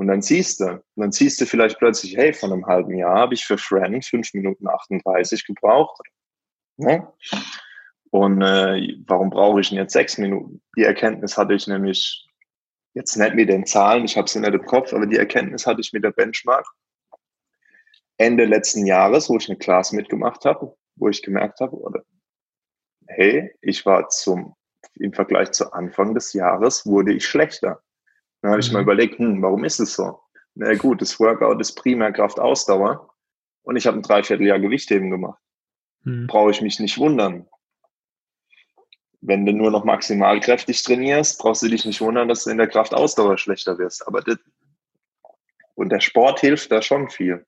Und dann siehst du, dann siehst du vielleicht plötzlich, hey, von einem halben Jahr habe ich für Friend 5 Minuten 38 gebraucht. Ja? Und äh, warum brauche ich denn jetzt sechs Minuten? Die Erkenntnis hatte ich nämlich jetzt nicht mit den Zahlen, ich habe sie nicht im Kopf, aber die Erkenntnis hatte ich mit der Benchmark Ende letzten Jahres, wo ich eine Class mitgemacht habe, wo ich gemerkt habe, hey, ich war zum im Vergleich zu Anfang des Jahres wurde ich schlechter. Dann habe ich mal mhm. überlegt, hm, warum ist es so? Na gut, das Workout ist primär Kraftausdauer und ich habe ein Dreivierteljahr Gewichtheben gemacht. Mhm. Brauche ich mich nicht wundern wenn du nur noch maximal kräftig trainierst, brauchst du dich nicht wundern, dass du in der Kraftausdauer schlechter wirst. Aber das, und der Sport hilft da schon viel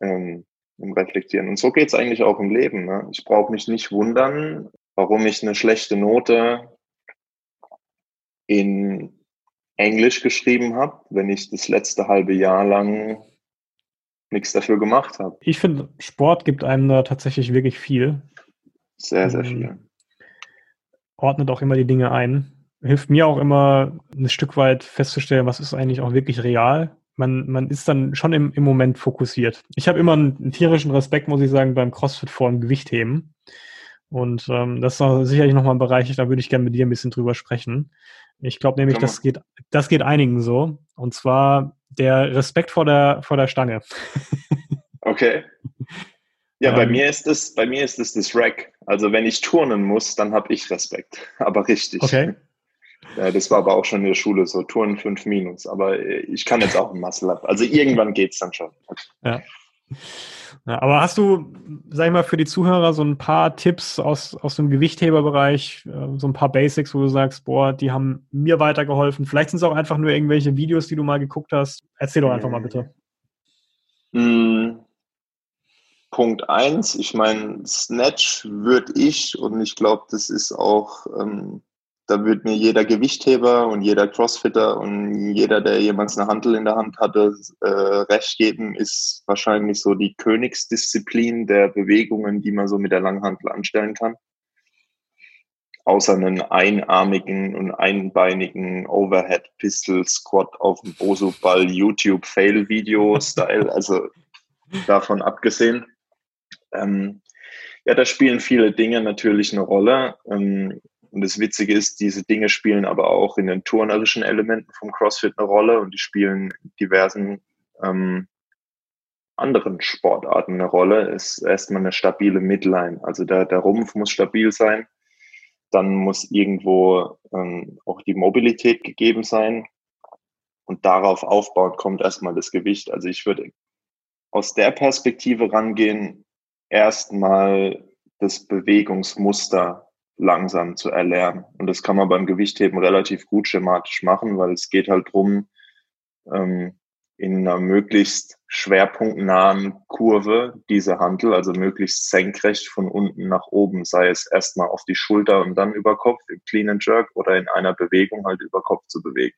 ähm, im Reflektieren. Und so geht es eigentlich auch im Leben. Ne? Ich brauche mich nicht wundern, warum ich eine schlechte Note in Englisch geschrieben habe, wenn ich das letzte halbe Jahr lang nichts dafür gemacht habe. Ich finde, Sport gibt einem da tatsächlich wirklich viel. Sehr, sehr ähm, viel ordnet auch immer die Dinge ein. Hilft mir auch immer ein Stück weit festzustellen, was ist eigentlich auch wirklich real. Man, man ist dann schon im, im Moment fokussiert. Ich habe immer einen, einen, tierischen Respekt, muss ich sagen, beim CrossFit vor dem Gewichtheben. Und ähm, das ist sicherlich nochmal ein Bereich, da würde ich gerne mit dir ein bisschen drüber sprechen. Ich glaube nämlich, das geht, das geht einigen so. Und zwar der Respekt vor der, vor der Stange. Okay. Ja, ähm, bei mir ist es, bei mir ist es das Rack. Also wenn ich turnen muss, dann habe ich Respekt. Aber richtig. Okay. Ja, das war aber auch schon in der Schule so, Turnen 5 minus. Aber ich kann jetzt auch ein Muscle Up. Also irgendwann geht es dann schon. Ja. Ja. Aber hast du, sag ich mal, für die Zuhörer so ein paar Tipps aus, aus dem Gewichtheberbereich, äh, so ein paar Basics, wo du sagst, boah, die haben mir weitergeholfen. Vielleicht sind es auch einfach nur irgendwelche Videos, die du mal geguckt hast. Erzähl doch einfach mal bitte. Mm, Punkt eins, ich meine, Snatch würde ich, und ich glaube, das ist auch ähm, da wird mir jeder Gewichtheber und jeder Crossfitter und jeder, der jemals eine Handel in der Hand hatte, äh, recht geben, ist wahrscheinlich so die Königsdisziplin der Bewegungen, die man so mit der Langhantel anstellen kann. Außer einen einarmigen und einbeinigen Overhead Pistol Squat auf dem Boso-Ball YouTube Fail Video Style, also davon abgesehen. Ähm, ja, da spielen viele Dinge natürlich eine Rolle. Ähm, und das Witzige ist, diese Dinge spielen aber auch in den turnerischen Elementen vom CrossFit eine Rolle und die spielen diversen ähm, anderen Sportarten eine Rolle. Es ist erstmal eine stabile Midline. Also der, der Rumpf muss stabil sein. Dann muss irgendwo ähm, auch die Mobilität gegeben sein. Und darauf aufbauend kommt erstmal das Gewicht. Also ich würde aus der Perspektive rangehen, erstmal das Bewegungsmuster langsam zu erlernen. Und das kann man beim Gewichtheben relativ gut schematisch machen, weil es geht halt drum, ähm, in einer möglichst schwerpunktnahen Kurve diese Handel, also möglichst senkrecht von unten nach oben, sei es erstmal auf die Schulter und dann über Kopf im Clean and Jerk oder in einer Bewegung halt über Kopf zu bewegen.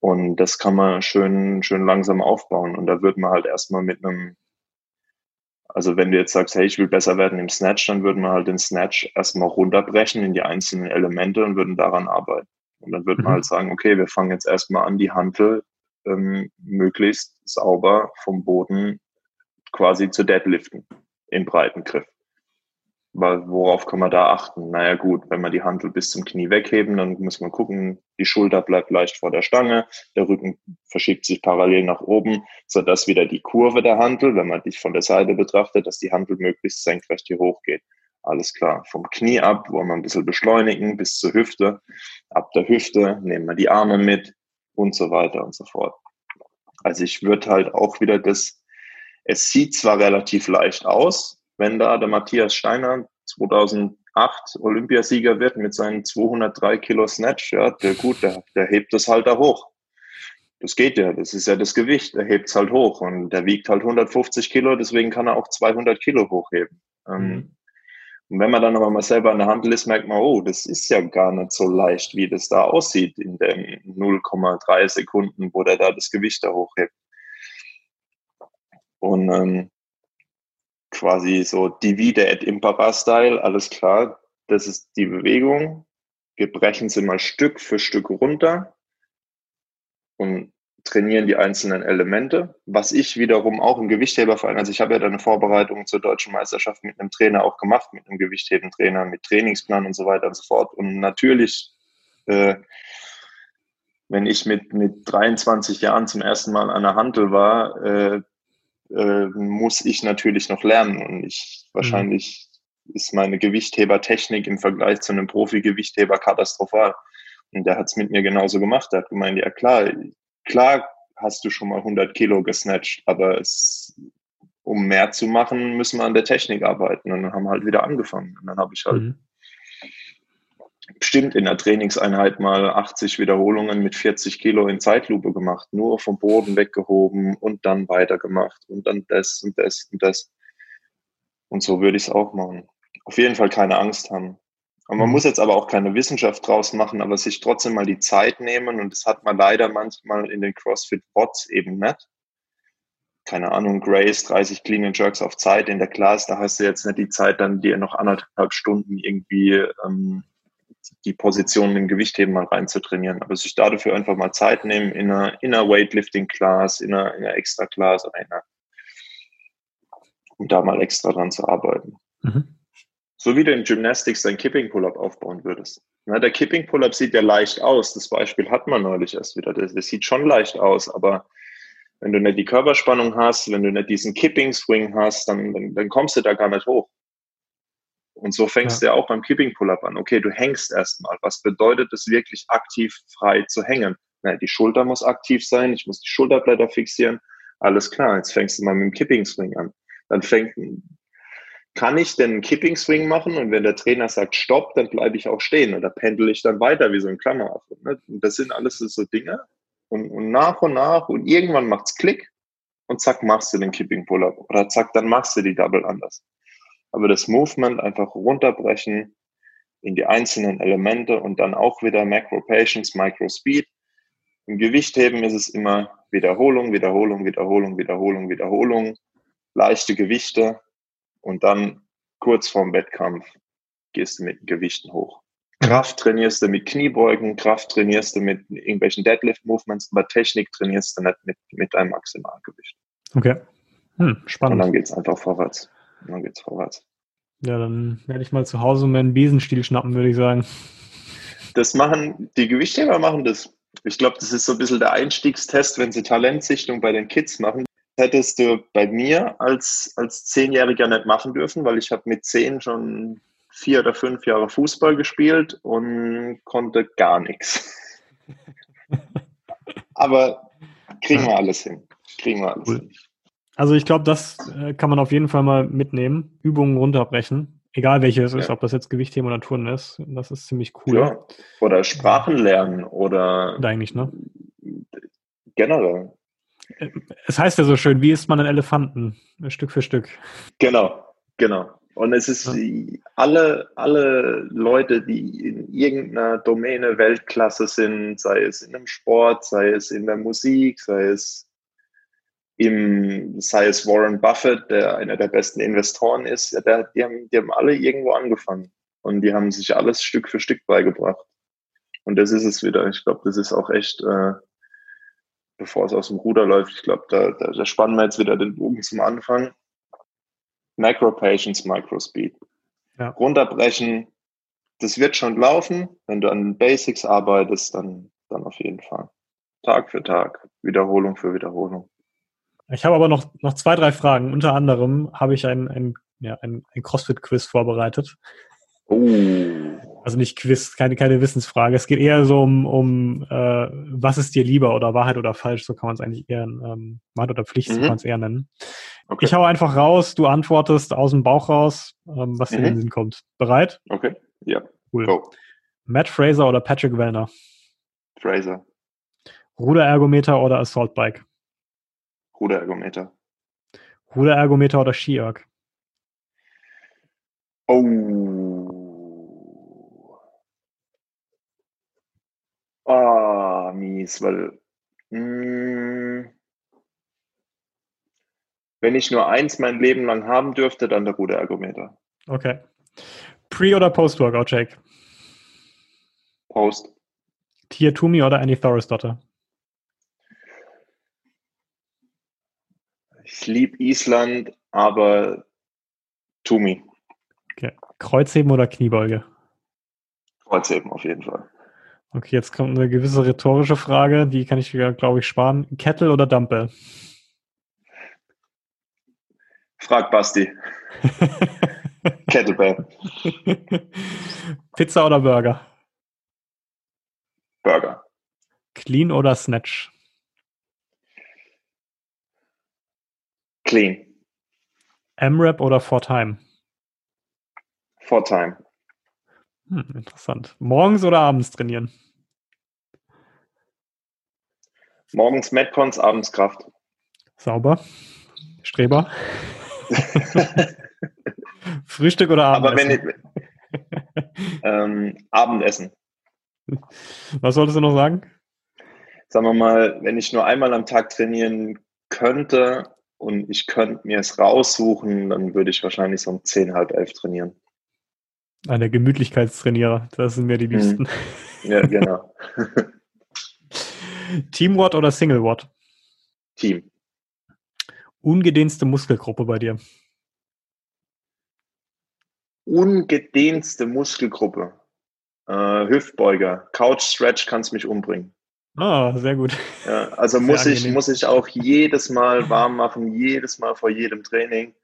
Und das kann man schön, schön langsam aufbauen. Und da wird man halt erstmal mit einem also wenn du jetzt sagst, hey, ich will besser werden im Snatch, dann würden wir halt den Snatch erstmal runterbrechen in die einzelnen Elemente und würden daran arbeiten. Und dann würde mhm. man halt sagen, okay, wir fangen jetzt erstmal an, die Hantel ähm, möglichst sauber vom Boden quasi zu deadliften im breiten Griff. Worauf kann man da achten? Naja gut, wenn wir die Handel bis zum Knie wegheben, dann muss man gucken, die Schulter bleibt leicht vor der Stange, der Rücken verschiebt sich parallel nach oben, sodass wieder die Kurve der Handel, wenn man dich von der Seite betrachtet, dass die Handel möglichst senkrecht hier hochgeht. Alles klar. Vom Knie ab, wollen wir ein bisschen beschleunigen, bis zur Hüfte. Ab der Hüfte nehmen wir die Arme mit und so weiter und so fort. Also ich würde halt auch wieder das, es sieht zwar relativ leicht aus, wenn da der Matthias Steiner 2008 Olympiasieger wird mit seinen 203 Kilo Snatch, ja, der gut, der, der hebt das halt da hoch. Das geht ja, das ist ja das Gewicht, er hebt es halt hoch und der wiegt halt 150 Kilo, deswegen kann er auch 200 Kilo hochheben. Ähm, mhm. Und wenn man dann aber mal selber an der Handel ist, merkt man, oh, das ist ja gar nicht so leicht, wie das da aussieht in den 0,3 Sekunden, wo der da das Gewicht da hochhebt. Und ähm, quasi so Divide et Impera Style, alles klar, das ist die Bewegung. Wir brechen sie mal Stück für Stück runter und trainieren die einzelnen Elemente. Was ich wiederum auch im Gewichtheberverein, also ich habe ja dann eine Vorbereitung zur deutschen Meisterschaft mit einem Trainer auch gemacht, mit einem Gewichthebentrainer, mit Trainingsplan und so weiter und so fort. Und natürlich, äh, wenn ich mit, mit 23 Jahren zum ersten Mal an der Handel war, äh, äh, muss ich natürlich noch lernen. Und ich mhm. wahrscheinlich ist meine Gewichthebertechnik im Vergleich zu einem Profi-Gewichtheber katastrophal. Und der hat es mit mir genauso gemacht. Er hat gemeint, ja klar, klar hast du schon mal 100 Kilo gesnatcht, aber es, um mehr zu machen, müssen wir an der Technik arbeiten. Und dann haben wir halt wieder angefangen. Und dann habe ich halt mhm bestimmt in der Trainingseinheit mal 80 Wiederholungen mit 40 Kilo in Zeitlupe gemacht, nur vom Boden weggehoben und dann weitergemacht und dann das und das und das. Und so würde ich es auch machen. Auf jeden Fall keine Angst haben. Und man mhm. muss jetzt aber auch keine Wissenschaft draus machen, aber sich trotzdem mal die Zeit nehmen. Und das hat man leider manchmal in den CrossFit-Bots eben nicht. Keine Ahnung, Grace, 30 Clean and Jerks auf Zeit in der Class, da hast du jetzt nicht die Zeit, dann dir noch anderthalb Stunden irgendwie ähm, die Positionen im Gewichtheben mal reinzutrainieren. Aber sich dafür einfach mal Zeit nehmen in einer, in einer Weightlifting-Class, in einer, in einer Extra-Class oder in einer, um da mal extra dran zu arbeiten. Mhm. So wie du in Gymnastics dein Kipping Pull-Up aufbauen würdest. Na, der Kipping Pull-Up sieht ja leicht aus. Das Beispiel hat man neulich erst wieder. Das, das sieht schon leicht aus, aber wenn du nicht die Körperspannung hast, wenn du nicht diesen Kipping Swing hast, dann, dann, dann kommst du da gar nicht hoch. Und so fängst ja. du ja auch beim Keeping Pull-Up an. Okay, du hängst erstmal. Was bedeutet es wirklich aktiv frei zu hängen? Na, die Schulter muss aktiv sein, ich muss die Schulterblätter fixieren. Alles klar, jetzt fängst du mal mit dem Kipping Swing an. Dann fängt, kann ich denn einen Kipping Swing machen und wenn der Trainer sagt Stopp, dann bleibe ich auch stehen oder pendel ich dann weiter wie so ein Klammeraffe. Ne? Das sind alles so Dinge. Und, und nach und nach und irgendwann macht's Klick und zack, machst du den Kipping Pull-Up. Oder zack, dann machst du die Double anders aber das Movement einfach runterbrechen, in die einzelnen Elemente und dann auch wieder Macro Patience, Micro Speed. Im Gewichtheben ist es immer Wiederholung, Wiederholung, Wiederholung, Wiederholung, Wiederholung, leichte Gewichte und dann kurz vorm Wettkampf gehst du mit Gewichten hoch. Kraft trainierst du mit Kniebeugen, Kraft trainierst du mit irgendwelchen Deadlift-Movements, aber Technik trainierst du nicht mit, mit deinem Maximalgewicht. Okay. Hm, spannend. Und dann geht es einfach vorwärts. Dann geht's vorwärts. Ja, dann werde ich mal zu Hause meinen Besenstiel schnappen, würde ich sagen. Das machen, die Gewichtheber machen das. Ich glaube, das ist so ein bisschen der Einstiegstest, wenn sie Talentsichtung bei den Kids machen. Hättest du bei mir als, als Zehnjähriger nicht machen dürfen, weil ich habe mit zehn schon vier oder fünf Jahre Fußball gespielt und konnte gar nichts. Aber kriegen wir alles hin. Kriegen wir alles cool. hin. Also ich glaube, das äh, kann man auf jeden Fall mal mitnehmen. Übungen runterbrechen. Egal welche es ja. ist, ob das jetzt Gewichtheben oder Turnen ist. Das ist ziemlich cool. Ja. Oder Sprachen lernen oder. Und eigentlich, ne? Generell. Äh, es heißt ja so schön, wie isst man einen Elefanten? Stück für Stück. Genau, genau. Und es ist alle, alle Leute, die in irgendeiner Domäne Weltklasse sind, sei es in einem Sport, sei es in der Musik, sei es im, sei es Warren Buffett, der einer der besten Investoren ist, der, die, haben, die haben alle irgendwo angefangen und die haben sich alles Stück für Stück beigebracht. Und das ist es wieder. Ich glaube, das ist auch echt, äh, bevor es aus dem Ruder läuft, ich glaube, da, da, da spannen wir jetzt wieder den Bogen zum Anfang. Macro Patience, Micro Speed. Ja. Runterbrechen, das wird schon laufen. Wenn du an den Basics arbeitest, dann, dann auf jeden Fall. Tag für Tag, Wiederholung für Wiederholung. Ich habe aber noch, noch zwei, drei Fragen. Unter anderem habe ich ein, ein, ja, ein, ein CrossFit-Quiz vorbereitet. Oh. Also nicht Quiz, keine, keine Wissensfrage. Es geht eher so um, um äh, was ist dir lieber oder Wahrheit oder falsch, so kann man es eigentlich eher, ähm, Wahrheit oder Pflicht, mhm. so kann man es eher nennen. Okay. Ich hau einfach raus, du antwortest aus dem Bauch raus, ähm, was mhm. dir in den Sinn kommt. Bereit? Okay, ja. Cool. Go. Matt Fraser oder Patrick Wellner? Fraser. Ruderergometer oder Assault Bike? Ruderergometer. Ruderergometer oder Ski-Erg? Oh. Ah, mies, weil mh, hm, wenn ich nur eins mein Leben lang haben dürfte, dann der Ruderergometer. Okay. Pre- oder Post-Workout, Jake? Post. Tia Tumi oder Annie Thorisdotter? Ich liebe Island, aber Tumi. Okay. Kreuzheben oder Kniebeuge? Kreuzheben auf jeden Fall. Okay, jetzt kommt eine gewisse rhetorische Frage, die kann ich, glaube ich, sparen. Kettle oder Dumbbell? Frag Basti. Kettlebell. Pizza oder Burger? Burger. Clean oder Snatch? Clean. M-Rap oder For Time? For Time. Hm, interessant. Morgens oder abends trainieren? Morgens Metcons, abends Kraft. Sauber. Streber. Frühstück oder Abendessen? Aber wenn ich, ähm, Abendessen. Was solltest du noch sagen? Sagen wir mal, wenn ich nur einmal am Tag trainieren könnte, und ich könnte mir es raussuchen, dann würde ich wahrscheinlich so um 10, halb elf trainieren. Ah, der Gemütlichkeitstrainierer, das sind mir die mhm. liebsten. Ja, genau. Team Watt oder Single Watt? Team. Ungedehnste Muskelgruppe bei dir? Ungedehnste Muskelgruppe. Äh, Hüftbeuger. Couch Stretch kannst mich umbringen. Ah, sehr gut. Ja, also sehr muss ich, muss ich auch jedes Mal warm machen, jedes Mal vor jedem Training.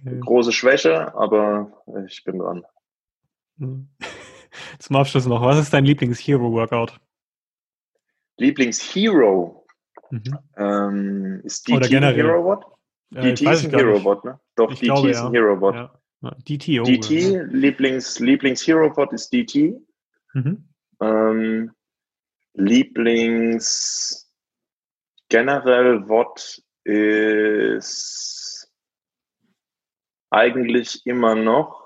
Okay. Große Schwäche, aber ich bin dran. Hm. Zum Abschluss noch, was ist dein Lieblings-Hero-Workout? Lieblings-Hero? Mhm. Ähm, ist DT Oder generell. Hero What? Äh, DT ist ein Hero What, ne? Doch, ich DT glaube, ist ein ja. Hero What. Ja. DT, oh, DT, ja. Lieblings, ist DT. Mhm. Ähm, Lieblings generell Wort ist eigentlich immer noch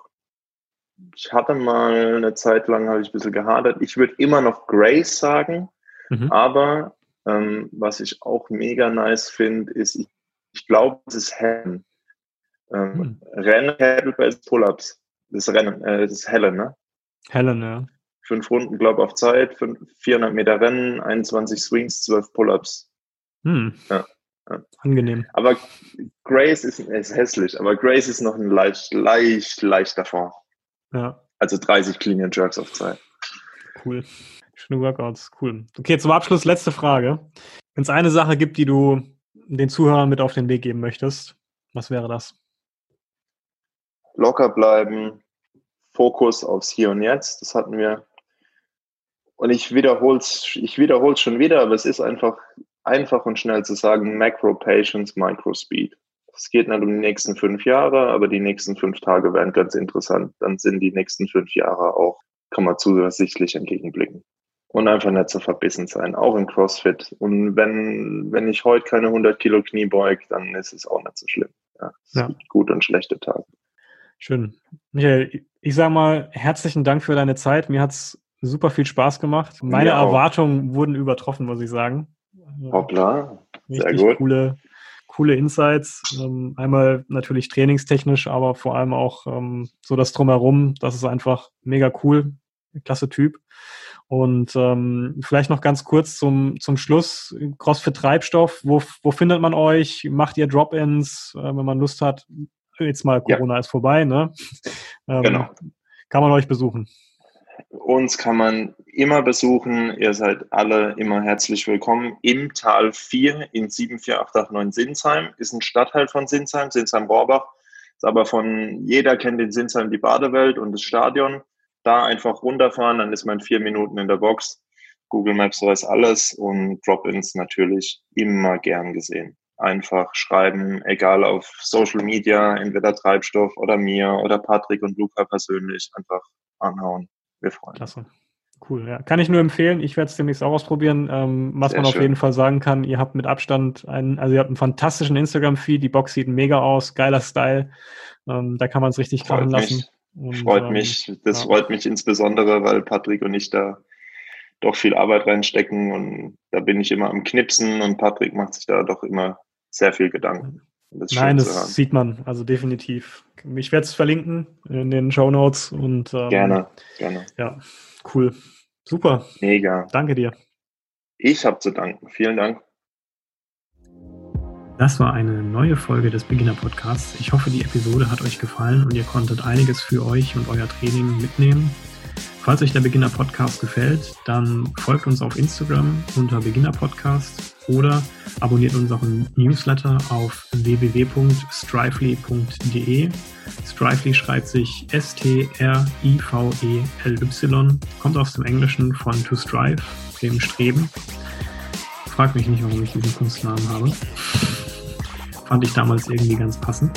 ich hatte mal eine Zeit lang, habe ich ein bisschen gehadert. Ich würde immer noch Grace sagen, mhm. aber ähm, was ich auch mega nice finde, ist, ich, ich glaube, es ist Helen. Ähm, mhm. Rennen, Pull-Ups. Das Rennen, äh, das ist Helen, ne? Helen, ja. Fünf Runden, glaube auf Zeit, 400 Meter Rennen, 21 Swings, 12 Pull-Ups. Hm. Ja. Ja. Angenehm. Aber Grace ist, ist hässlich, aber Grace ist noch ein leicht, leicht, leichter Fond. Ja. Also 30 Clean and Jerks auf Zeit. Cool. Schöne Workouts, cool. Okay, zum Abschluss letzte Frage. Wenn es eine Sache gibt, die du den Zuhörern mit auf den Weg geben möchtest, was wäre das? Locker bleiben, Fokus aufs Hier und Jetzt, das hatten wir. Und ich wiederhole es ich wiederhol's schon wieder, aber es ist einfach einfach und schnell zu sagen, Macro Patience, Micro Speed. Es geht nicht um die nächsten fünf Jahre, aber die nächsten fünf Tage werden ganz interessant. Dann sind die nächsten fünf Jahre auch, kann man zuversichtlich entgegenblicken. Und einfach nicht so verbissen sein, auch im CrossFit. Und wenn, wenn ich heute keine 100 Kilo Knie beug, dann ist es auch nicht so schlimm. Ja, ja. gute und schlechte Tage. Schön. Michael, ich sage mal herzlichen Dank für deine Zeit. Mir hat es super viel Spaß gemacht. Meine Erwartungen wurden übertroffen, muss ich sagen. Hoppla, sehr Richtig gut. Coole, coole Insights. Ähm, einmal natürlich trainingstechnisch, aber vor allem auch ähm, so das Drumherum. Das ist einfach mega cool. Klasse Typ. Und ähm, vielleicht noch ganz kurz zum, zum Schluss. CrossFit Treibstoff, wo, wo findet man euch? Macht ihr Drop-ins, äh, wenn man Lust hat? Jetzt mal Corona ja. ist vorbei, ne? Ähm, genau. Kann man euch besuchen? Uns kann man immer besuchen. Ihr seid alle immer herzlich willkommen. Im Tal 4 in 74889 Sinsheim ist ein Stadtteil von Sinsheim, Sinsheim-Rohrbach. Ist aber von jeder kennt in Sinsheim die Badewelt und das Stadion. Da einfach runterfahren, dann ist man vier Minuten in der Box. Google Maps weiß alles und Drop-ins natürlich immer gern gesehen. Einfach schreiben, egal auf Social Media, entweder Treibstoff oder mir oder Patrick und Luca persönlich, einfach anhauen. Wir freuen uns. Klasse. Cool, ja. Kann ich nur empfehlen. Ich werde es demnächst auch ausprobieren. Ähm, was Sehr man schön. auf jeden Fall sagen kann, ihr habt mit Abstand einen, also ihr habt einen fantastischen Instagram-Feed, die Box sieht mega aus, geiler Style. Ähm, da kann man es richtig krachen lassen. Und, freut ähm, mich. Das ja. freut mich insbesondere, weil Patrick und ich da doch viel Arbeit reinstecken und da bin ich immer am Knipsen und Patrick macht sich da doch immer sehr viel Gedanken. Das Nein, das sieht man, also definitiv. Ich werde es verlinken in den Show Notes und ähm, gerne, gerne. Ja, cool. Super. Mega. Danke dir. Ich habe zu danken. Vielen Dank. Das war eine neue Folge des Beginner Podcasts. Ich hoffe, die Episode hat euch gefallen und ihr konntet einiges für euch und euer Training mitnehmen. Falls euch der Beginner Podcast gefällt, dann folgt uns auf Instagram unter Beginner Podcast oder abonniert unseren Newsletter auf www.strively.de. Strively schreibt sich S-T-R-I-V-E-L-Y, kommt aus dem Englischen von to strive, dem Streben. Frag mich nicht, warum ich diesen Kunstnamen habe. Fand ich damals irgendwie ganz passend.